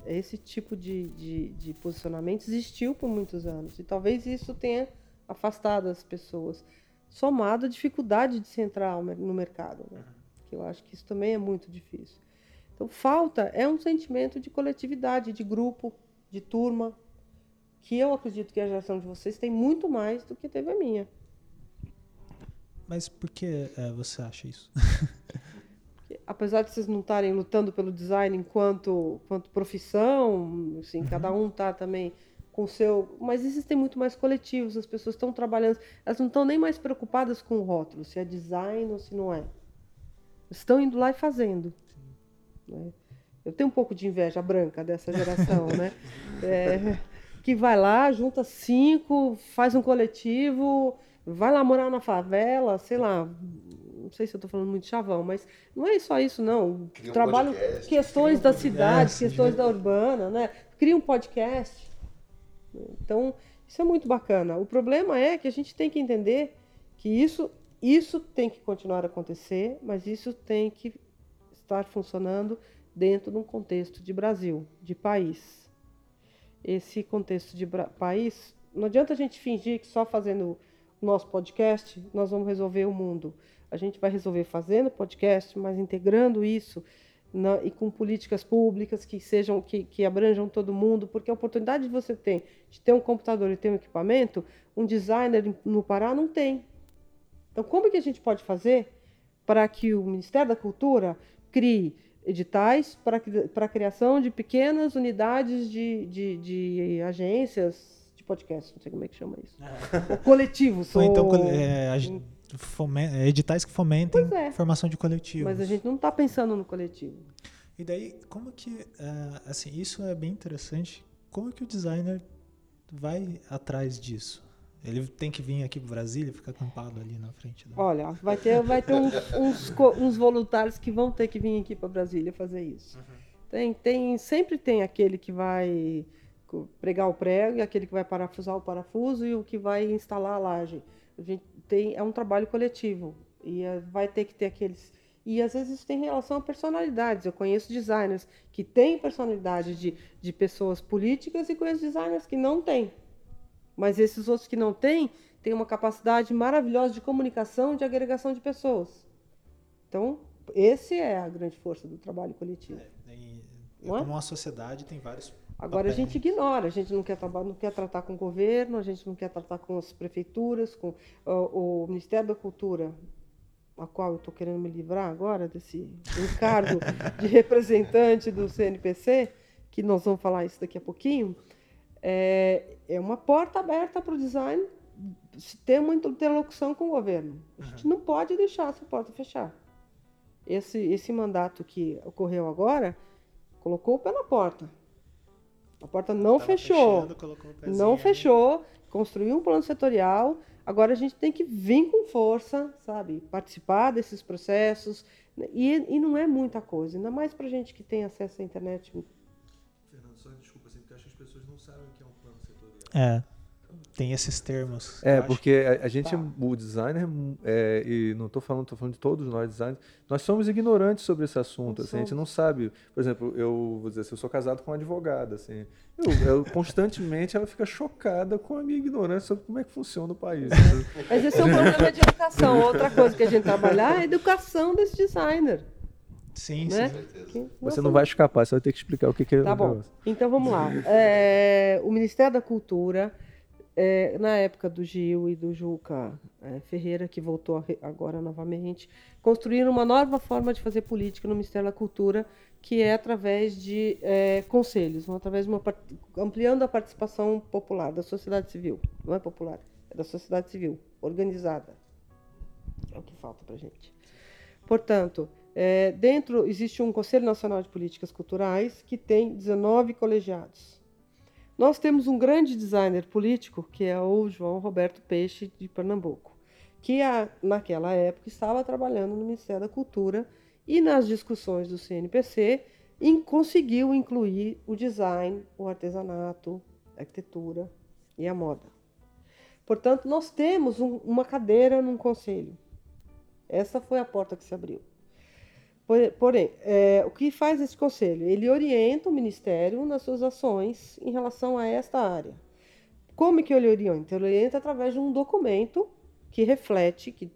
Esse tipo de, de, de posicionamento existiu por muitos anos. E talvez isso tenha afastado as pessoas. Somado à dificuldade de se entrar no mercado. Né? Que eu acho que isso também é muito difícil. Então, falta é um sentimento de coletividade, de grupo, de turma, que eu acredito que a geração de vocês tem muito mais do que teve a minha.
Mas por que é, você acha isso?
apesar de vocês não estarem lutando pelo design enquanto, enquanto profissão, assim, cada um tá também com o seu, mas existem muito mais coletivos, as pessoas estão trabalhando, elas não estão nem mais preocupadas com o rótulo, se é design ou se não é. Estão indo lá e fazendo. né? Eu tenho um pouco de inveja branca dessa geração, né? [LAUGHS] É, que vai lá, junta cinco, faz um coletivo, vai lá morar na favela, sei lá, não sei se eu estou falando muito chavão, mas não é só isso, não.
Cria um
Trabalho
podcast,
questões da cidade,
podcast,
questões
né?
da urbana, né? Cria um podcast. Então, isso é muito bacana. O problema é que a gente tem que entender que isso, isso tem que continuar a acontecer, mas isso tem que estar funcionando dentro de um contexto de Brasil, de país. Esse contexto de país, não adianta a gente fingir que só fazendo o nosso podcast nós vamos resolver o mundo. A gente vai resolver fazendo podcast, mas integrando isso na- e com políticas públicas que sejam que, que abranjam todo mundo, porque a oportunidade de você ter de ter um computador e ter um equipamento, um designer no Pará não tem. Então, como que a gente pode fazer para que o Ministério da Cultura crie editais para para a criação de pequenas unidades de, de, de agências de podcast, não sei como é que chama isso. Ou coletivos.
Ou então
ou-
cole- é, a é, editais que fomentem
é.
formação de coletivos.
Mas a gente não está pensando no coletivo.
E daí, como que, é, assim, isso é bem interessante. Como que o designer vai atrás disso? Ele tem que vir aqui para Brasília, ficar acampado ali na frente. Da...
Olha, vai ter, vai ter uns, uns, uns voluntários que vão ter que vir aqui para Brasília fazer isso. Tem, tem, sempre tem aquele que vai pregar o prego, e aquele que vai parafusar o parafuso e o que vai instalar a laje. A gente tem, é um trabalho coletivo e eh, vai ter que ter aqueles. E às vezes isso tem relação a personalidades. Eu conheço designers que têm personalidade de, de pessoas políticas e conheço designers que não têm. Mas esses outros que não têm, têm uma capacidade maravilhosa de comunicação, de agregação de pessoas. Então, esse é a grande força do trabalho coletivo. Não é?
como uma sociedade tem vários.
Agora a gente ignora, a gente não quer, não quer tratar com o governo, a gente não quer tratar com as prefeituras, com ó, o Ministério da Cultura, a qual eu estou querendo me livrar agora desse encargo de [LAUGHS] representante do CNPC, que nós vamos falar isso daqui a pouquinho, é, é uma porta aberta para o design se ter uma interlocução com o governo. A gente não pode deixar essa porta fechar. Esse, esse mandato que ocorreu agora colocou o pé na porta. A porta não
Tava
fechou.
fechando,
Não
ali.
fechou, construiu um plano setorial. Agora a gente tem que vir com força, sabe? Participar desses processos, E, e não é muita coisa, ainda mais para gente que tem acesso à internet.
Fernando, só desculpa, assim, porque acho que as pessoas não sabem o que é um plano setorial.
É, tem esses termos.
É, porque a, a gente,
Tá.
o designer, é, e não estou falando, tô falando de todos nós designers, nós somos ignorantes sobre esse assunto. Assim, a gente não sabe. Por exemplo, eu vou dizer assim, eu sou casado com uma advogada. Assim, eu, eu [LAUGHS] constantemente ela fica chocada com a minha ignorância sobre como é que funciona o país. [LAUGHS]
Mas esse é um problema de educação. Outra coisa que a gente trabalhar é a educação desse designer.
Sim,
né?
sim.
Que
Você não vai escapar, você vai ter que explicar o que, que é
Tá
o
bom. Então vamos lá. [LAUGHS] É, o Ministério da Cultura, é, na época do Gil e do Juca é, Ferreira, que voltou agora novamente, construíram uma nova forma de fazer política no Ministério da Cultura, que é através de é, conselhos, através de uma ampliando a participação popular da sociedade civil. Não é popular, é da sociedade civil organizada. É o que falta para gente. Portanto, é, dentro existe um Conselho Nacional de Políticas Culturais que tem 19 colegiados. Nós temos um grande designer político que é o João Roberto Peixe de Pernambuco, que naquela época estava trabalhando no Ministério da Cultura e nas discussões do CNPC conseguiu incluir o design, o artesanato, a arquitetura e a moda. Portanto, nós temos um- uma cadeira num conselho. Essa foi a porta que se abriu. Por- Porém, é, o que faz esse conselho? Ele orienta o Ministério nas suas ações em relação a esta área. Como que ele orienta? Ele orienta através de um documento que reflete, que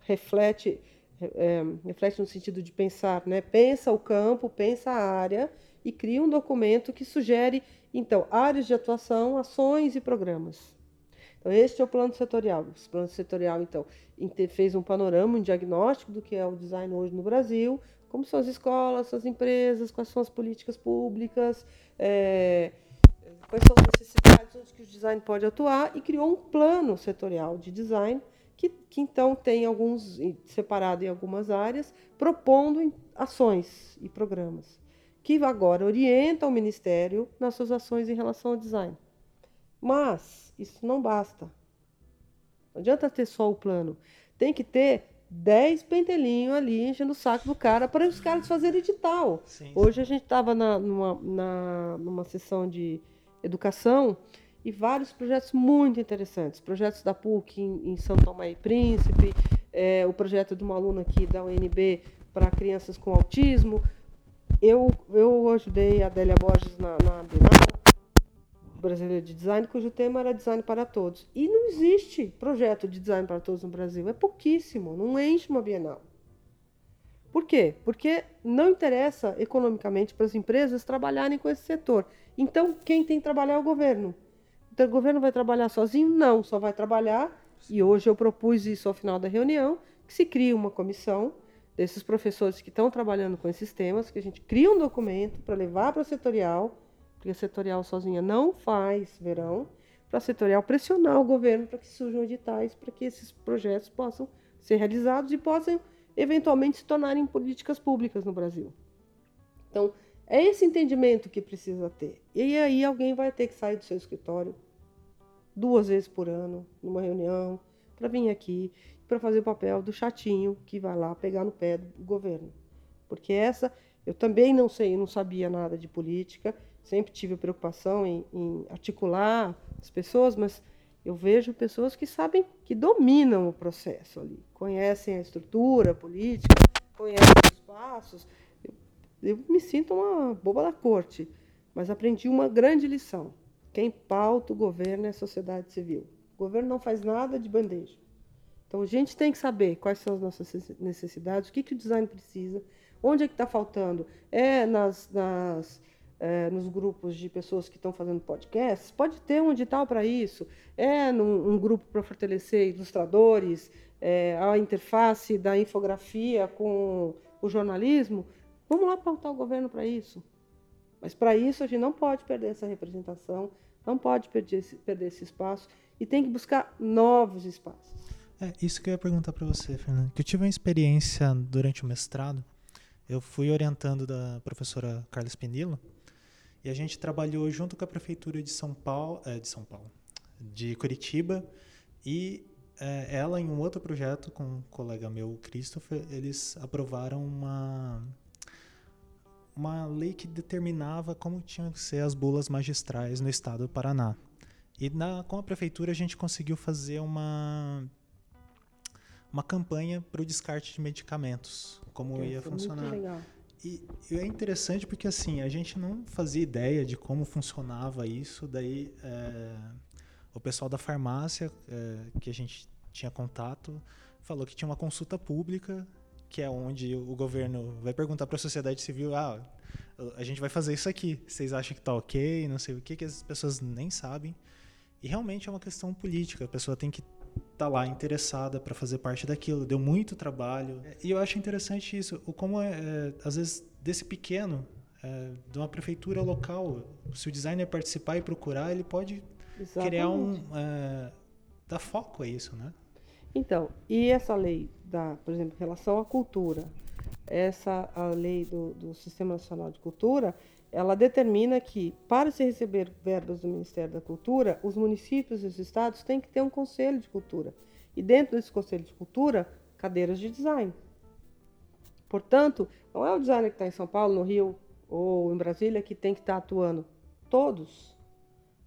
reflete, é, reflete no sentido de pensar, né? Pensa o campo, pensa a área e cria um documento que sugere, então, áreas de atuação, ações e programas. Então, este é o plano setorial. Esse plano setorial, então, fez um panorama, um diagnóstico do que é o design hoje no Brasil, como são as escolas, as empresas, quais são as políticas públicas, é, quais são as necessidades, onde que o design pode atuar, e criou um plano setorial de design que, que então tem alguns, separado em algumas áreas, propondo ações e programas, que agora orienta o Ministério nas suas ações em relação ao design. Mas isso não basta. Não adianta ter só o plano. Tem que ter 10 pentelinhos ali enchendo o saco do cara para os caras fazerem edital.
Sim.
Hoje a gente estava na, numa, na, numa sessão de educação e vários projetos muito interessantes. Projetos da PUC em, em São Tomé e Príncipe, é, o projeto de uma aluna aqui da UNB para crianças com autismo. Eu, eu ajudei a Adélia Borges na, na Bienal Brasileira de Design, cujo tema era Design para Todos. E não existe projeto de Design para Todos no Brasil. É pouquíssimo, não enche uma Bienal. Por quê? Porque não interessa economicamente para as empresas trabalharem com esse setor. Então, quem tem que trabalhar é o governo. Então, o governo vai trabalhar sozinho? Não, só vai trabalhar, e hoje eu propus isso ao final da reunião, que se crie uma comissão desses professores que estão trabalhando com esses temas, que a gente cria um documento para levar para a setorial, porque setorial sozinha não faz verão, para setorial pressionar o governo para que surjam editais, para que esses projetos possam ser realizados e possam eventualmente se tornarem políticas públicas no Brasil. Então, é esse entendimento que precisa ter. E aí alguém vai ter que sair do seu escritório duas vezes por ano, numa reunião, para vir aqui, para fazer o papel do chatinho que vai lá pegar no pé do governo. Porque essa, eu também não sei, não sabia nada de política, sempre tive preocupação em, em articular as pessoas, mas eu vejo pessoas que sabem, que dominam o processo ali, conhecem a estrutura política, conhecem os passos. Eu, eu me sinto uma boba da corte, mas aprendi uma grande lição. Quem pauta o governo é a sociedade civil. O governo não faz nada de bandeja. Então a gente tem que saber quais são as nossas necessidades, o que, que o design precisa, onde é que está faltando. É nas, nas é, nos grupos de pessoas que estão fazendo podcasts, pode ter um edital para isso. É num, um grupo para fortalecer ilustradores, é, a interface da infografia com o jornalismo. Vamos lá pautar o governo para isso. Mas para isso a gente não pode perder essa representação, não pode perder esse, perder esse espaço e tem que buscar novos espaços.
É, isso que eu ia perguntar para você, Fernando. Que eu tive uma experiência durante o mestrado. Eu fui orientando da professora Carla Spinilla e a gente trabalhou junto com a prefeitura de São Paulo, é, de São Paulo, de Curitiba e é, ela, em um outro projeto com um colega meu, Christopher, eles aprovaram uma, uma lei que determinava como tinham que ser as bulas magistrais no estado do Paraná. E na, com a prefeitura a gente conseguiu fazer uma, uma campanha para o descarte de medicamentos, como
Que
ia funcionar. E, e é interessante porque assim, a gente não fazia ideia de como funcionava isso, daí é, o pessoal da farmácia é, que a gente tinha contato falou que tinha uma consulta pública, que é onde o governo vai perguntar para a sociedade civil, ah, a gente vai fazer isso aqui, vocês acham que tá ok, não sei o que, que as pessoas nem sabem. E realmente é uma questão política, a pessoa tem que estar lá interessada para fazer parte daquilo, deu muito trabalho. E eu acho interessante isso, o como é, é, às vezes desse pequeno, é, de uma prefeitura local, se o designer participar e procurar, ele pode criar um
Exatamente.
é, dar foco a isso, né?
Então, e essa lei, da, por exemplo, em relação à cultura, essa a lei do, do Sistema Nacional de Cultura, ela determina que, para se receber verbas do Ministério da Cultura, os municípios e os estados têm que ter um conselho de cultura. E dentro desse conselho de cultura, cadeiras de design. Portanto, não é o designer que está em São Paulo, no Rio ou em Brasília que tem que estar atuando. Todos.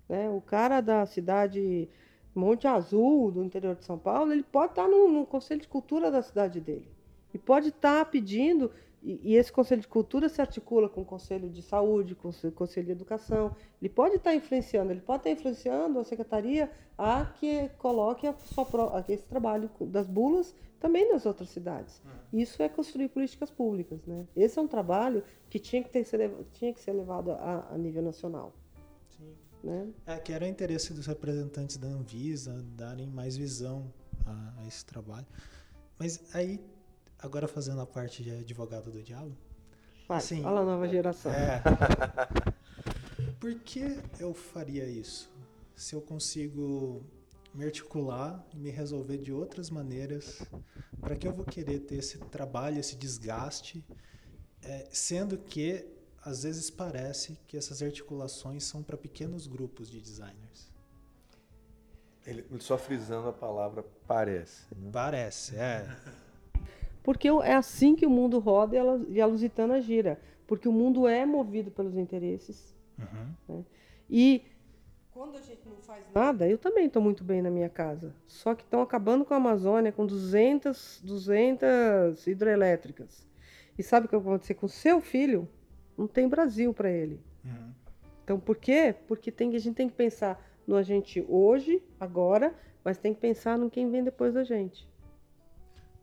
Né? O cara da cidade Monte Azul, do interior de São Paulo, ele pode estar no, no Conselho de Cultura da cidade dele. E pode estar pedindo, e, esse Conselho de Cultura se articula com o Conselho de Saúde, com o Conselho- de Educação. Ele pode estar influenciando, ele pode estar influenciando a secretaria a que coloque a sua, a- esse trabalho das bulas também nas outras cidades. Isso é construir políticas públicas. Né? Esse é um trabalho que tinha que, ter, tinha que ser levado a, a nível nacional. Né?
É que era interesse dos representantes da Anvisa darem mais visão a, a esse trabalho. Mas aí, agora fazendo a parte de advogado do diabo,
Vai,
Assim,
fala a nova geração.
é. [LAUGHS] Por que eu faria isso? Se eu consigo me articular e me resolver de outras maneiras, para que eu vou querer ter esse trabalho, esse desgaste, é, sendo que às vezes parece que essas articulações são para pequenos grupos de designers.
Ele só frisando a palavra parece. Né?
Parece, é.
Porque é assim que o mundo roda e a, Lu- a Lusitana gira. Porque o mundo é movido pelos interesses.
Uhum.
E quando a gente não faz nada, eu também estou muito bem na minha casa. Só que estão acabando com a Amazônia com 200, 200 hidrelétricas. E sabe o que vai acontecer com o seu filho? Não tem Brasil para ele.
Uhum.
Então, por quê? Porque tem, a gente tem que pensar no a gente hoje, agora, mas tem que pensar no quem vem depois da gente.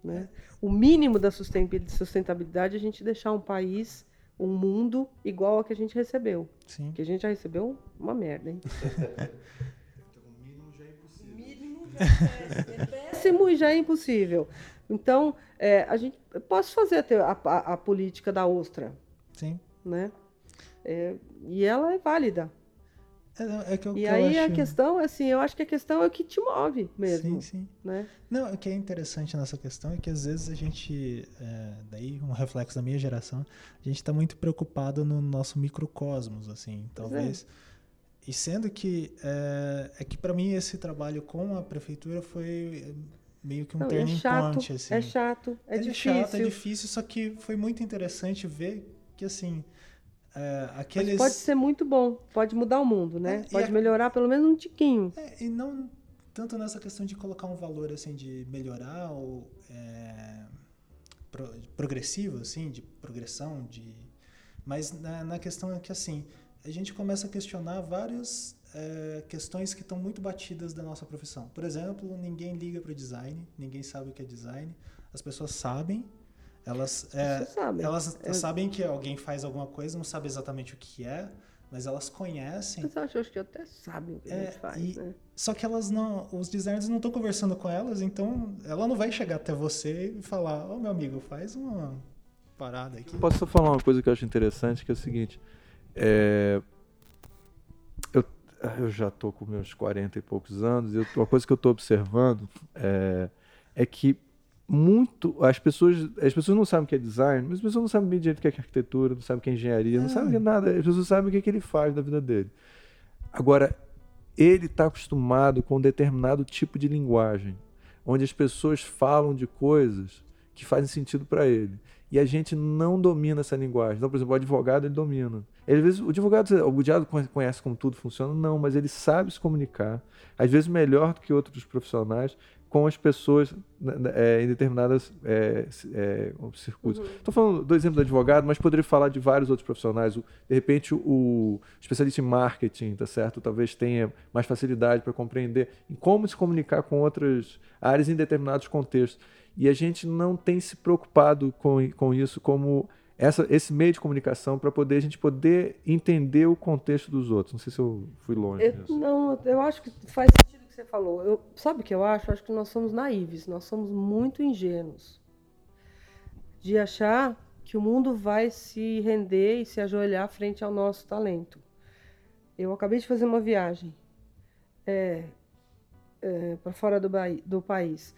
Né? O mínimo da sustentab- sustentabilidade é a gente deixar um país, um mundo igual ao que a gente recebeu.
Sim.
Porque a gente já recebeu uma merda, hein?
O mínimo já é [LAUGHS] impossível.
mínimo já é péssimo e já é impossível. Então, é, a gente, eu posso fazer a- a- a política da ostra,
Sim.
né? É, e ela é válida.
É, é que eu,
E
que
aí a
acho-
questão, assim, eu acho que a questão é o que te move mesmo,
Sim, sim.
né?
Não, o que é interessante nessa questão é que às vezes a gente, é, daí um reflexo da minha geração, a gente está muito preocupado no nosso microcosmos, assim,
é.
talvez. E sendo que é, é que para mim esse trabalho com a prefeitura foi é, meio que um
Não, é
turning
chato,
point, assim.
é chato, é,
É
difícil.
chato, é difícil, só que foi muito interessante ver que assim é, aqueles
pode ser muito bom, pode mudar o mundo, né?
É,
pode
a-
melhorar pelo menos um tiquinho.
É, e não tanto nessa questão de colocar um valor assim de melhorar ou é, pro- progressivo assim de progressão de mas na, na questão é que assim a gente começa a questionar várias é, questões que estão muito batidas da nossa profissão por exemplo ninguém liga para o design ninguém sabe o que é design as pessoas sabem elas é,
Você sabe.
elas
É.
sabem que alguém faz alguma coisa não sabe exatamente o que é mas elas conhecem
Mas eu acho, que até sabem o que a
É,
gente faz,
e-
né?
só que elas não, os designers não estão conversando com elas, então ela não vai chegar até você e falar, ô meu amigo, faz uma parada aqui.
Posso falar uma coisa que eu acho interessante, que é o seguinte. é, eu, eu já tô com meus 40 e poucos anos, e eu- uma coisa que eu estou observando é, é que muito as pessoas as pessoas não sabem o que é design, mas as pessoas não sabem bem direito o que é arquitetura, não sabem o que é engenharia, não
É.
sabem o que é nada. As pessoas sabem o que, é que ele faz da vida dele. Agora, ele está acostumado com um determinado tipo de linguagem, onde as pessoas falam de coisas que fazem sentido para ele. E a gente não domina essa linguagem. Então, por exemplo, o advogado ele domina. Às vezes, o advogado, o advogado conhece como tudo funciona? Não, mas ele sabe se comunicar, às vezes melhor do que outros profissionais, com as pessoas né, né, é, em determinadas é, é, circuitos. Estou uhum. falando do exemplo do advogado, mas poderia falar de vários outros profissionais. O, de repente, o especialista em marketing, tá certo? Talvez tenha mais facilidade para compreender em como se comunicar com outras áreas em determinados contextos. E a gente não tem se preocupado com, com isso como essa, esse meio de comunicação para poder a gente poder entender o contexto dos outros. Não sei se eu fui longe.
Eu, não, eu acho que faz sentido você falou. Eu, sabe o que eu acho? Acho que nós somos naíves, nós somos muito ingênuos de achar que o mundo vai se render e se ajoelhar frente ao nosso talento. Eu acabei de fazer uma viagem é, é, para fora do, do, país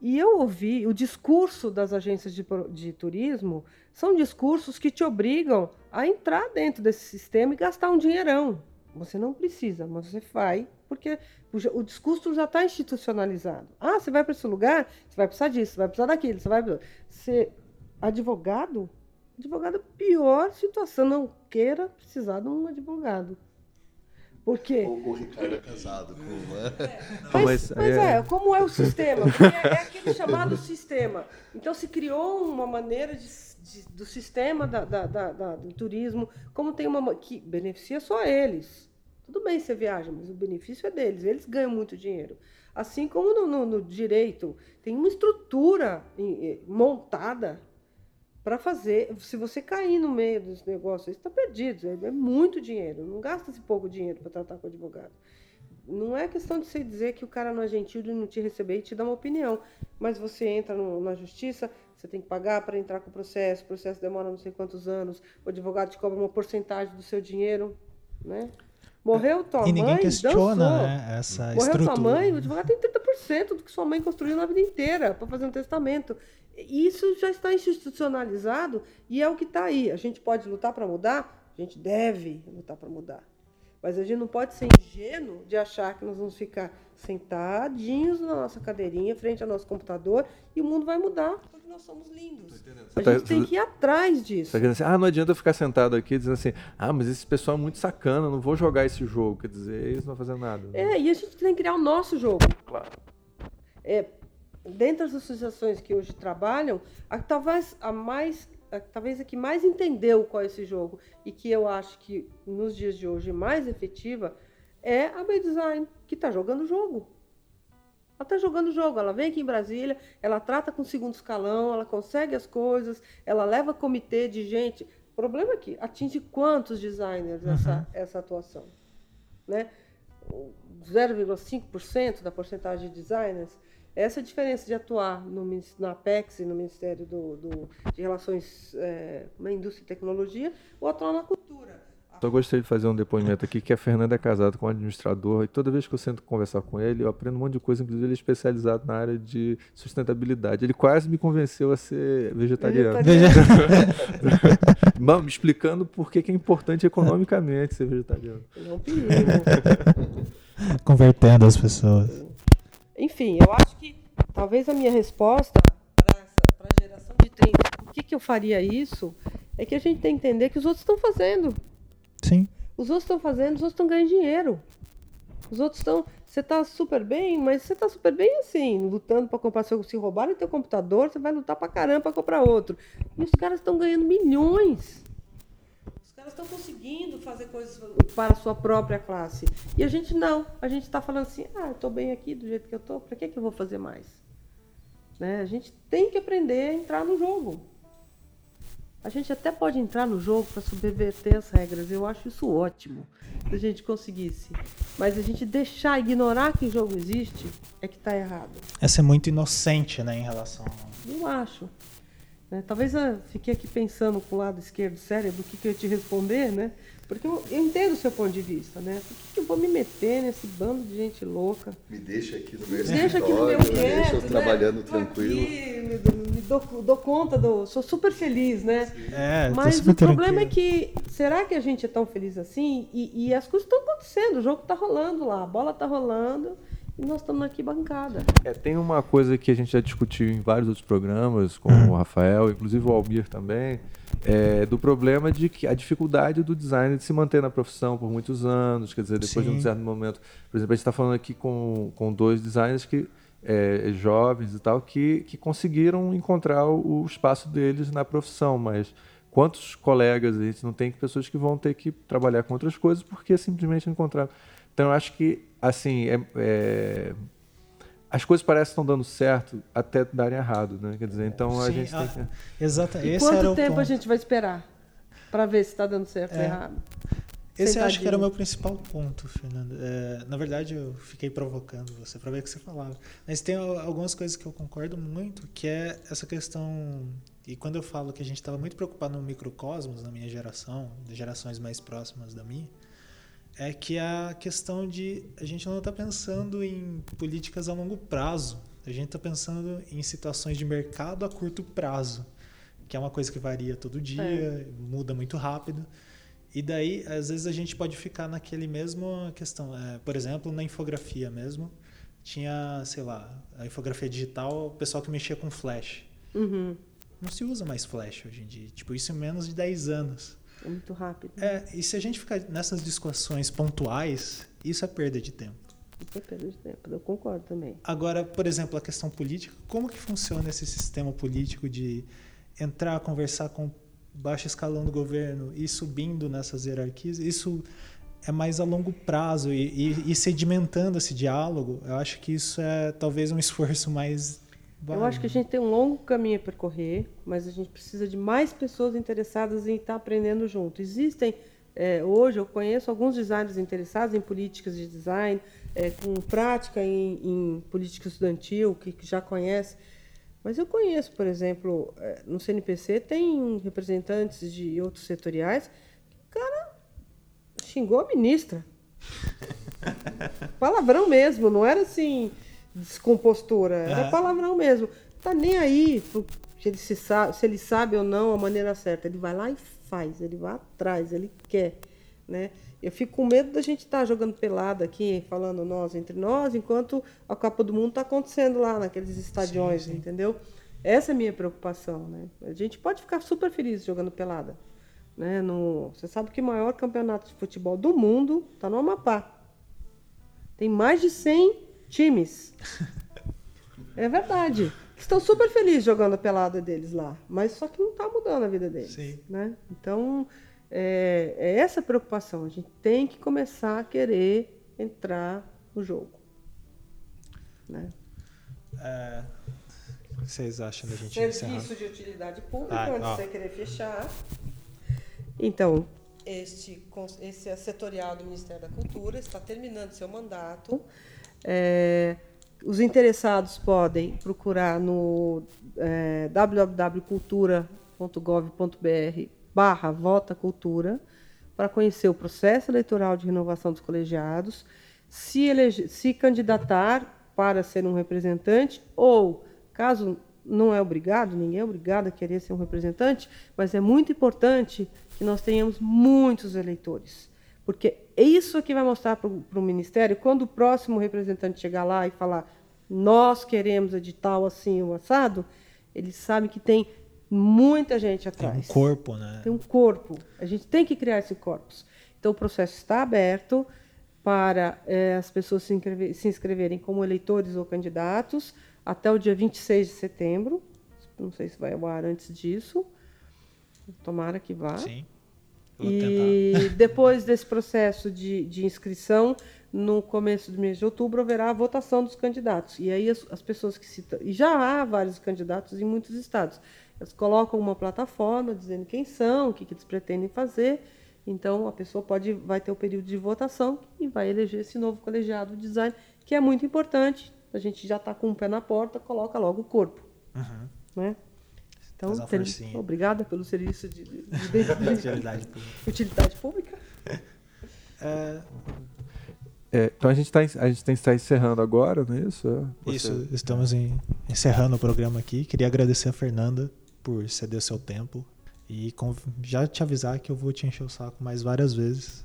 e eu ouvi o discurso das agências de, de turismo são discursos que te obrigam a entrar dentro desse sistema e gastar um dinheirão. Você não precisa, mas você vai porque o, discurso já está institucionalizado. Ah, você vai para esse lugar, você vai precisar disso, você vai precisar daquilo, você vai ser advogado. Advogado é a pior situação. Não queira precisar de um advogado. Por quê?
O, o Ricardo é casado com uma.
É, mas, mas é, como é o sistema? É, é, aquele chamado sistema. Então se criou uma maneira de, de, do sistema da, da, da, do turismo, como tem uma que beneficia só eles. Tudo bem você viaja, mas o benefício é deles, eles ganham muito dinheiro. Assim como no, no, no direito, tem uma estrutura montada para fazer. Se você cair no meio dos negócios, você está perdido. É, é muito dinheiro. Não gasta-se pouco dinheiro para tratar com advogado. Não é questão de você dizer que o cara não é gentil de não te receber e te dar uma opinião. Mas você entra no, na justiça, você tem que pagar para entrar com o processo, o processo demora não sei quantos anos, o advogado te cobra uma porcentagem do seu dinheiro, né? Morreu tua
mãe. E ninguém questiona
dançou.
né, essa
Morreu
estrutura.
Morreu tua mãe, o advogado tem 30% do que sua mãe construiu na vida inteira para fazer um testamento. Isso já está institucionalizado e é o que está aí. A gente pode lutar para mudar? A gente deve lutar para mudar. Mas a gente não pode ser ingênuo de achar que nós vamos ficar sentadinhos na nossa cadeirinha, frente ao nosso computador, e o mundo vai mudar porque nós somos lindos. A gente tá, tem que ir atrás disso.
Tá assim, ah, não adianta ficar sentado aqui dizendo assim, ah, mas esse pessoal é muito sacana, não vou jogar esse jogo. Quer dizer, eles não vão fazer nada.
Né? É, e a gente tem que criar o nosso jogo. Claro. É, dentre as associações que hoje trabalham, a, talvez a mais talvez a que mais entendeu qual é esse jogo e que eu acho que nos dias de hoje é mais efetiva é a Bay Design, que está jogando o jogo. Ela está jogando o jogo, ela vem aqui em Brasília, ela trata com segundo escalão, ela consegue as coisas, ela leva comitê de gente. O problema é que atinge quantos designers uhum. essa, essa atuação? Né? 0,5% da porcentagem de designers essa é a diferença de atuar no, na Apex, no Ministério do, do de Relações é, na Indústria e Tecnologia, ou atuar na cultura.
Só gostaria de fazer um depoimento aqui, que a Fernanda é casada com um administrador, e toda vez que eu sento conversar com ele, eu aprendo um monte de coisa, inclusive ele é especializado na área de sustentabilidade. Ele quase me convenceu a ser vegetariano. vegetariano. [LAUGHS] me explicando por que, que é importante economicamente ser vegetariano.
Não perigo.
Convertendo as pessoas.
Enfim, eu acho que talvez a minha resposta para a geração de 30, por que, que eu faria isso, é que a gente tem que entender que os outros estão fazendo.
Sim.
Os outros estão fazendo, os outros estão ganhando dinheiro. Os outros estão. Você está super bem, mas você está super bem assim, lutando para comprar. Se roubarem teu computador, você vai lutar para caramba para comprar outro. E os caras estão ganhando milhões elas estão conseguindo fazer coisas para a sua própria classe. E a gente não. A gente está falando assim, ah, estou bem aqui do jeito que eu estou, para que, que eu vou fazer mais? Né? A gente tem que aprender a entrar no jogo. A gente até pode entrar no jogo para subverter as regras. Eu acho isso ótimo, se a gente conseguisse. Mas a gente deixar, ignorar que o jogo existe, é que está errado.
Essa é muito inocente, né, em relação.
Eu acho. Né? Talvez eu fiquei aqui pensando com o lado esquerdo do cérebro o que, que eu ia te responder, né? Porque eu, eu entendo o seu ponto de vista, né? Por que, que, eu vou me meter nesse bando de gente louca?
Me deixa aqui no meu
me deixa aqui no meu quieto, deixa
eu né? trabalhando tranquilo.
Aqui, me, me dou, dou, conta, do, sou super feliz, né?
É,
Mas o problema é que, será que a gente é tão feliz assim? E, e as coisas estão acontecendo, o jogo está rolando lá, a bola está rolando e nós estamos aqui bancada.
É, tem uma coisa que a gente já discutiu em vários outros programas, com
Hum.
o Rafael, inclusive o Almir também, é, do problema de que a dificuldade do designer de se manter na profissão por muitos anos, quer dizer, depois de um
Sim.
certo momento. Por exemplo, a gente está falando aqui com, com dois designers que é, jovens e tal, que, que conseguiram encontrar o, o espaço deles na profissão, mas quantos colegas a gente não tem que pessoas que vão ter que trabalhar com outras coisas porque simplesmente não encontraram. Então, eu acho que, assim, é- é, as coisas parecem que estão dando certo até darem errado, né? Quer dizer, então a
Sim,
gente
ah,
tem que...
E
era
quanto tempo
ponto.
a gente vai esperar para ver se está dando certo ou
É.
errado?
Esse eu acho que era o meu principal ponto, Fernando. É, na verdade, eu fiquei provocando você para ver o que você falava. Mas tem al- algumas coisas que eu concordo muito, que é essa questão. E quando eu falo que a gente estava muito preocupado no microcosmos, na minha geração, das gerações mais próximas da minha, é que a questão de a gente não está pensando em políticas a longo prazo. A gente está pensando em situações de mercado a curto prazo, que é uma coisa que varia todo dia, muda muito rápido. E daí, às vezes, a gente pode ficar naquele mesmo questão. É, por exemplo, na infografia mesmo, tinha, sei lá, a infografia digital, o pessoal que mexia com flash.
Uhum.
Não se usa mais flash hoje em dia. Tipo, isso em menos de 10 anos.
É muito rápido.
É, e se a gente ficar nessas discussões pontuais, isso é perda de tempo.
Isso é perda de tempo. Eu concordo também.
Agora, por exemplo, a questão política, como que funciona esse sistema político de entrar, conversar com baixo escalão do governo e subindo nessas hierarquias? Isso é mais a longo prazo e, e, e sedimentando esse diálogo. Eu acho que isso é talvez um [LAUGHS] esforço mais.
Eu acho que a gente tem um longo caminho a percorrer, mas a gente precisa de mais pessoas interessadas em estar aprendendo junto. Existem, é, hoje eu conheço alguns designers interessados em políticas de design, é, com prática em, em política estudantil, que, que já conhece. Mas eu conheço, por exemplo, é, no CNPC tem representantes de outros setoriais que o cara xingou a ministra. [LAUGHS] Palavrão mesmo, não era assim descompostura, era
Aham.
palavrão mesmo. Tá nem aí se ele, se sabe, se ele sabe ou não a maneira certa. Ele vai lá e faz, ele vai atrás, ele quer. Né? Eu fico com medo da gente estar jogando pelada aqui, falando nós entre nós, enquanto a Copa do Mundo está acontecendo lá naqueles estadiões,
Sim, sim.
entendeu? Essa é a minha preocupação. Né? A gente pode ficar super feliz jogando pelada. Né? No, você sabe que o maior campeonato de futebol do mundo está no Amapá. Tem mais de 100 times. É verdade. Estão super felizes jogando a pelada deles lá, mas só que não está mudando a vida deles.
Sim.
Né? Então, é, é essa a preocupação. A gente tem que começar a querer entrar no jogo. Né?
É, o que vocês acham da gente encerrar?
Serviço de utilidade pública,
Ah,
antes
ó.
de você querer fechar. Então, este, esse é setorial do Ministério da Cultura está terminando seu mandato. É, os interessados podem procurar no é, www.cultura.gov.br barra Vota Cultura para conhecer o processo eleitoral de renovação dos colegiados, se, elege- se candidatar para ser um representante ou, caso não é obrigado, ninguém é obrigado a querer ser um representante, mas é muito importante que nós tenhamos muitos eleitores. Porque é isso que vai mostrar para o Ministério, quando o próximo representante chegar lá e falar nós queremos edital assim, o assado, eles sabem que tem muita gente
Tem
atrás.
um corpo, né?
Tem um corpo. A gente tem que criar esse corpus. Então, o processo está aberto para eh, as pessoas se, inscrever- se inscreverem como eleitores ou candidatos até o dia 26 de setembro. Não sei se vai ao ar antes disso. Tomara que vá.
Sim. Eu vou tentar.
E [LAUGHS] depois desse processo de, de inscrição, no começo do mês de outubro, haverá a votação dos candidatos. E aí as, as pessoas que citam. E já há vários candidatos em muitos estados. Eles colocam uma plataforma dizendo quem são, o que, que eles pretendem fazer. Então a pessoa pode vai ter o período de votação e vai eleger esse novo colegiado de design, que é muito importante. A gente já está com o pé na porta, coloca logo o corpo.
Uhum.
Né? Então, obrigada pelo serviço de, de- de- [LAUGHS]
Utilidade pública.
utilidade pública.
É,
É, então a gente, tá, a gente tem que estar encerrando agora, não é isso? Você-
Isso, estamos em- encerrando o programa aqui. Queria agradecer a Fernanda por ceder o seu tempo e conv- já te avisar que eu vou te encher o saco mais várias vezes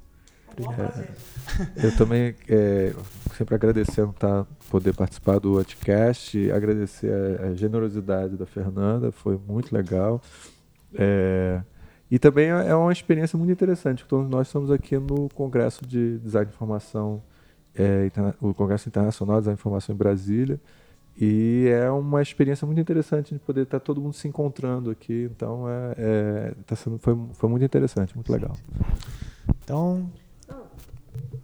É, [LAUGHS] eu também é, sempre agradecendo tá, poder participar do podcast, agradecer a, a generosidade da Fernanda, foi muito legal. É, e também é, é uma experiência muito interessante. Então, nós estamos aqui no Congresso de Design de Informação, é, o Congresso Internacional de Design de Informação em Brasília. E é uma experiência muito interessante de poder estar todo mundo se encontrando aqui. Então, é, é tá sendo, foi, foi muito interessante, muito legal.
Então.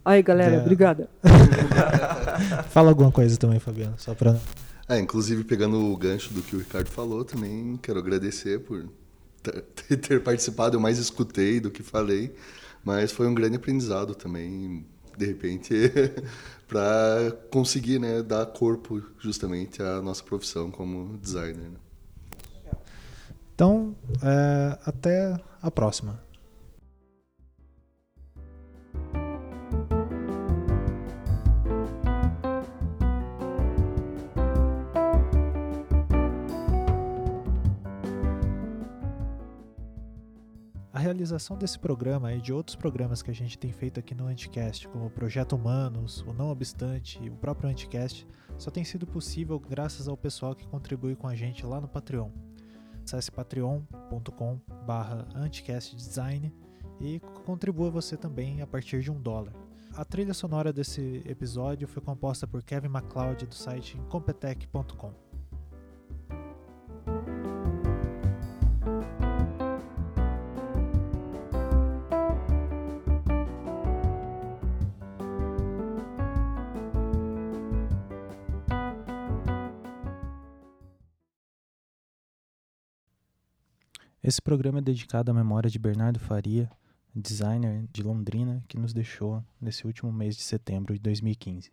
Aí, galera, é... obrigada. [LAUGHS]
Fala alguma coisa também, Fabiano, só para.
É, inclusive, pegando o gancho do que o Ricardo falou, também quero agradecer por [LAUGHS] ter participado, eu mais escutei do que falei, mas foi um grande aprendizado também, de repente, [LAUGHS] para conseguir né, dar corpo justamente à nossa profissão como designer. Né?
Então, é, até a próxima. Realização desse programa e de outros programas que a gente tem feito aqui no Anticast, como o Projeto Humanos, o Não Obstante e o próprio Anticast, só tem sido possível graças ao pessoal que contribui com a gente lá no Patreon. Acesse patreon.com anticastdesign e contribua você também a partir de um dólar. A trilha sonora desse episódio foi composta por Kevin MacLeod do site incompetech.com. Esse programa é dedicado à memória de Bernardo Faria, designer de Londrina que nos deixou nesse último mês de setembro de 2015.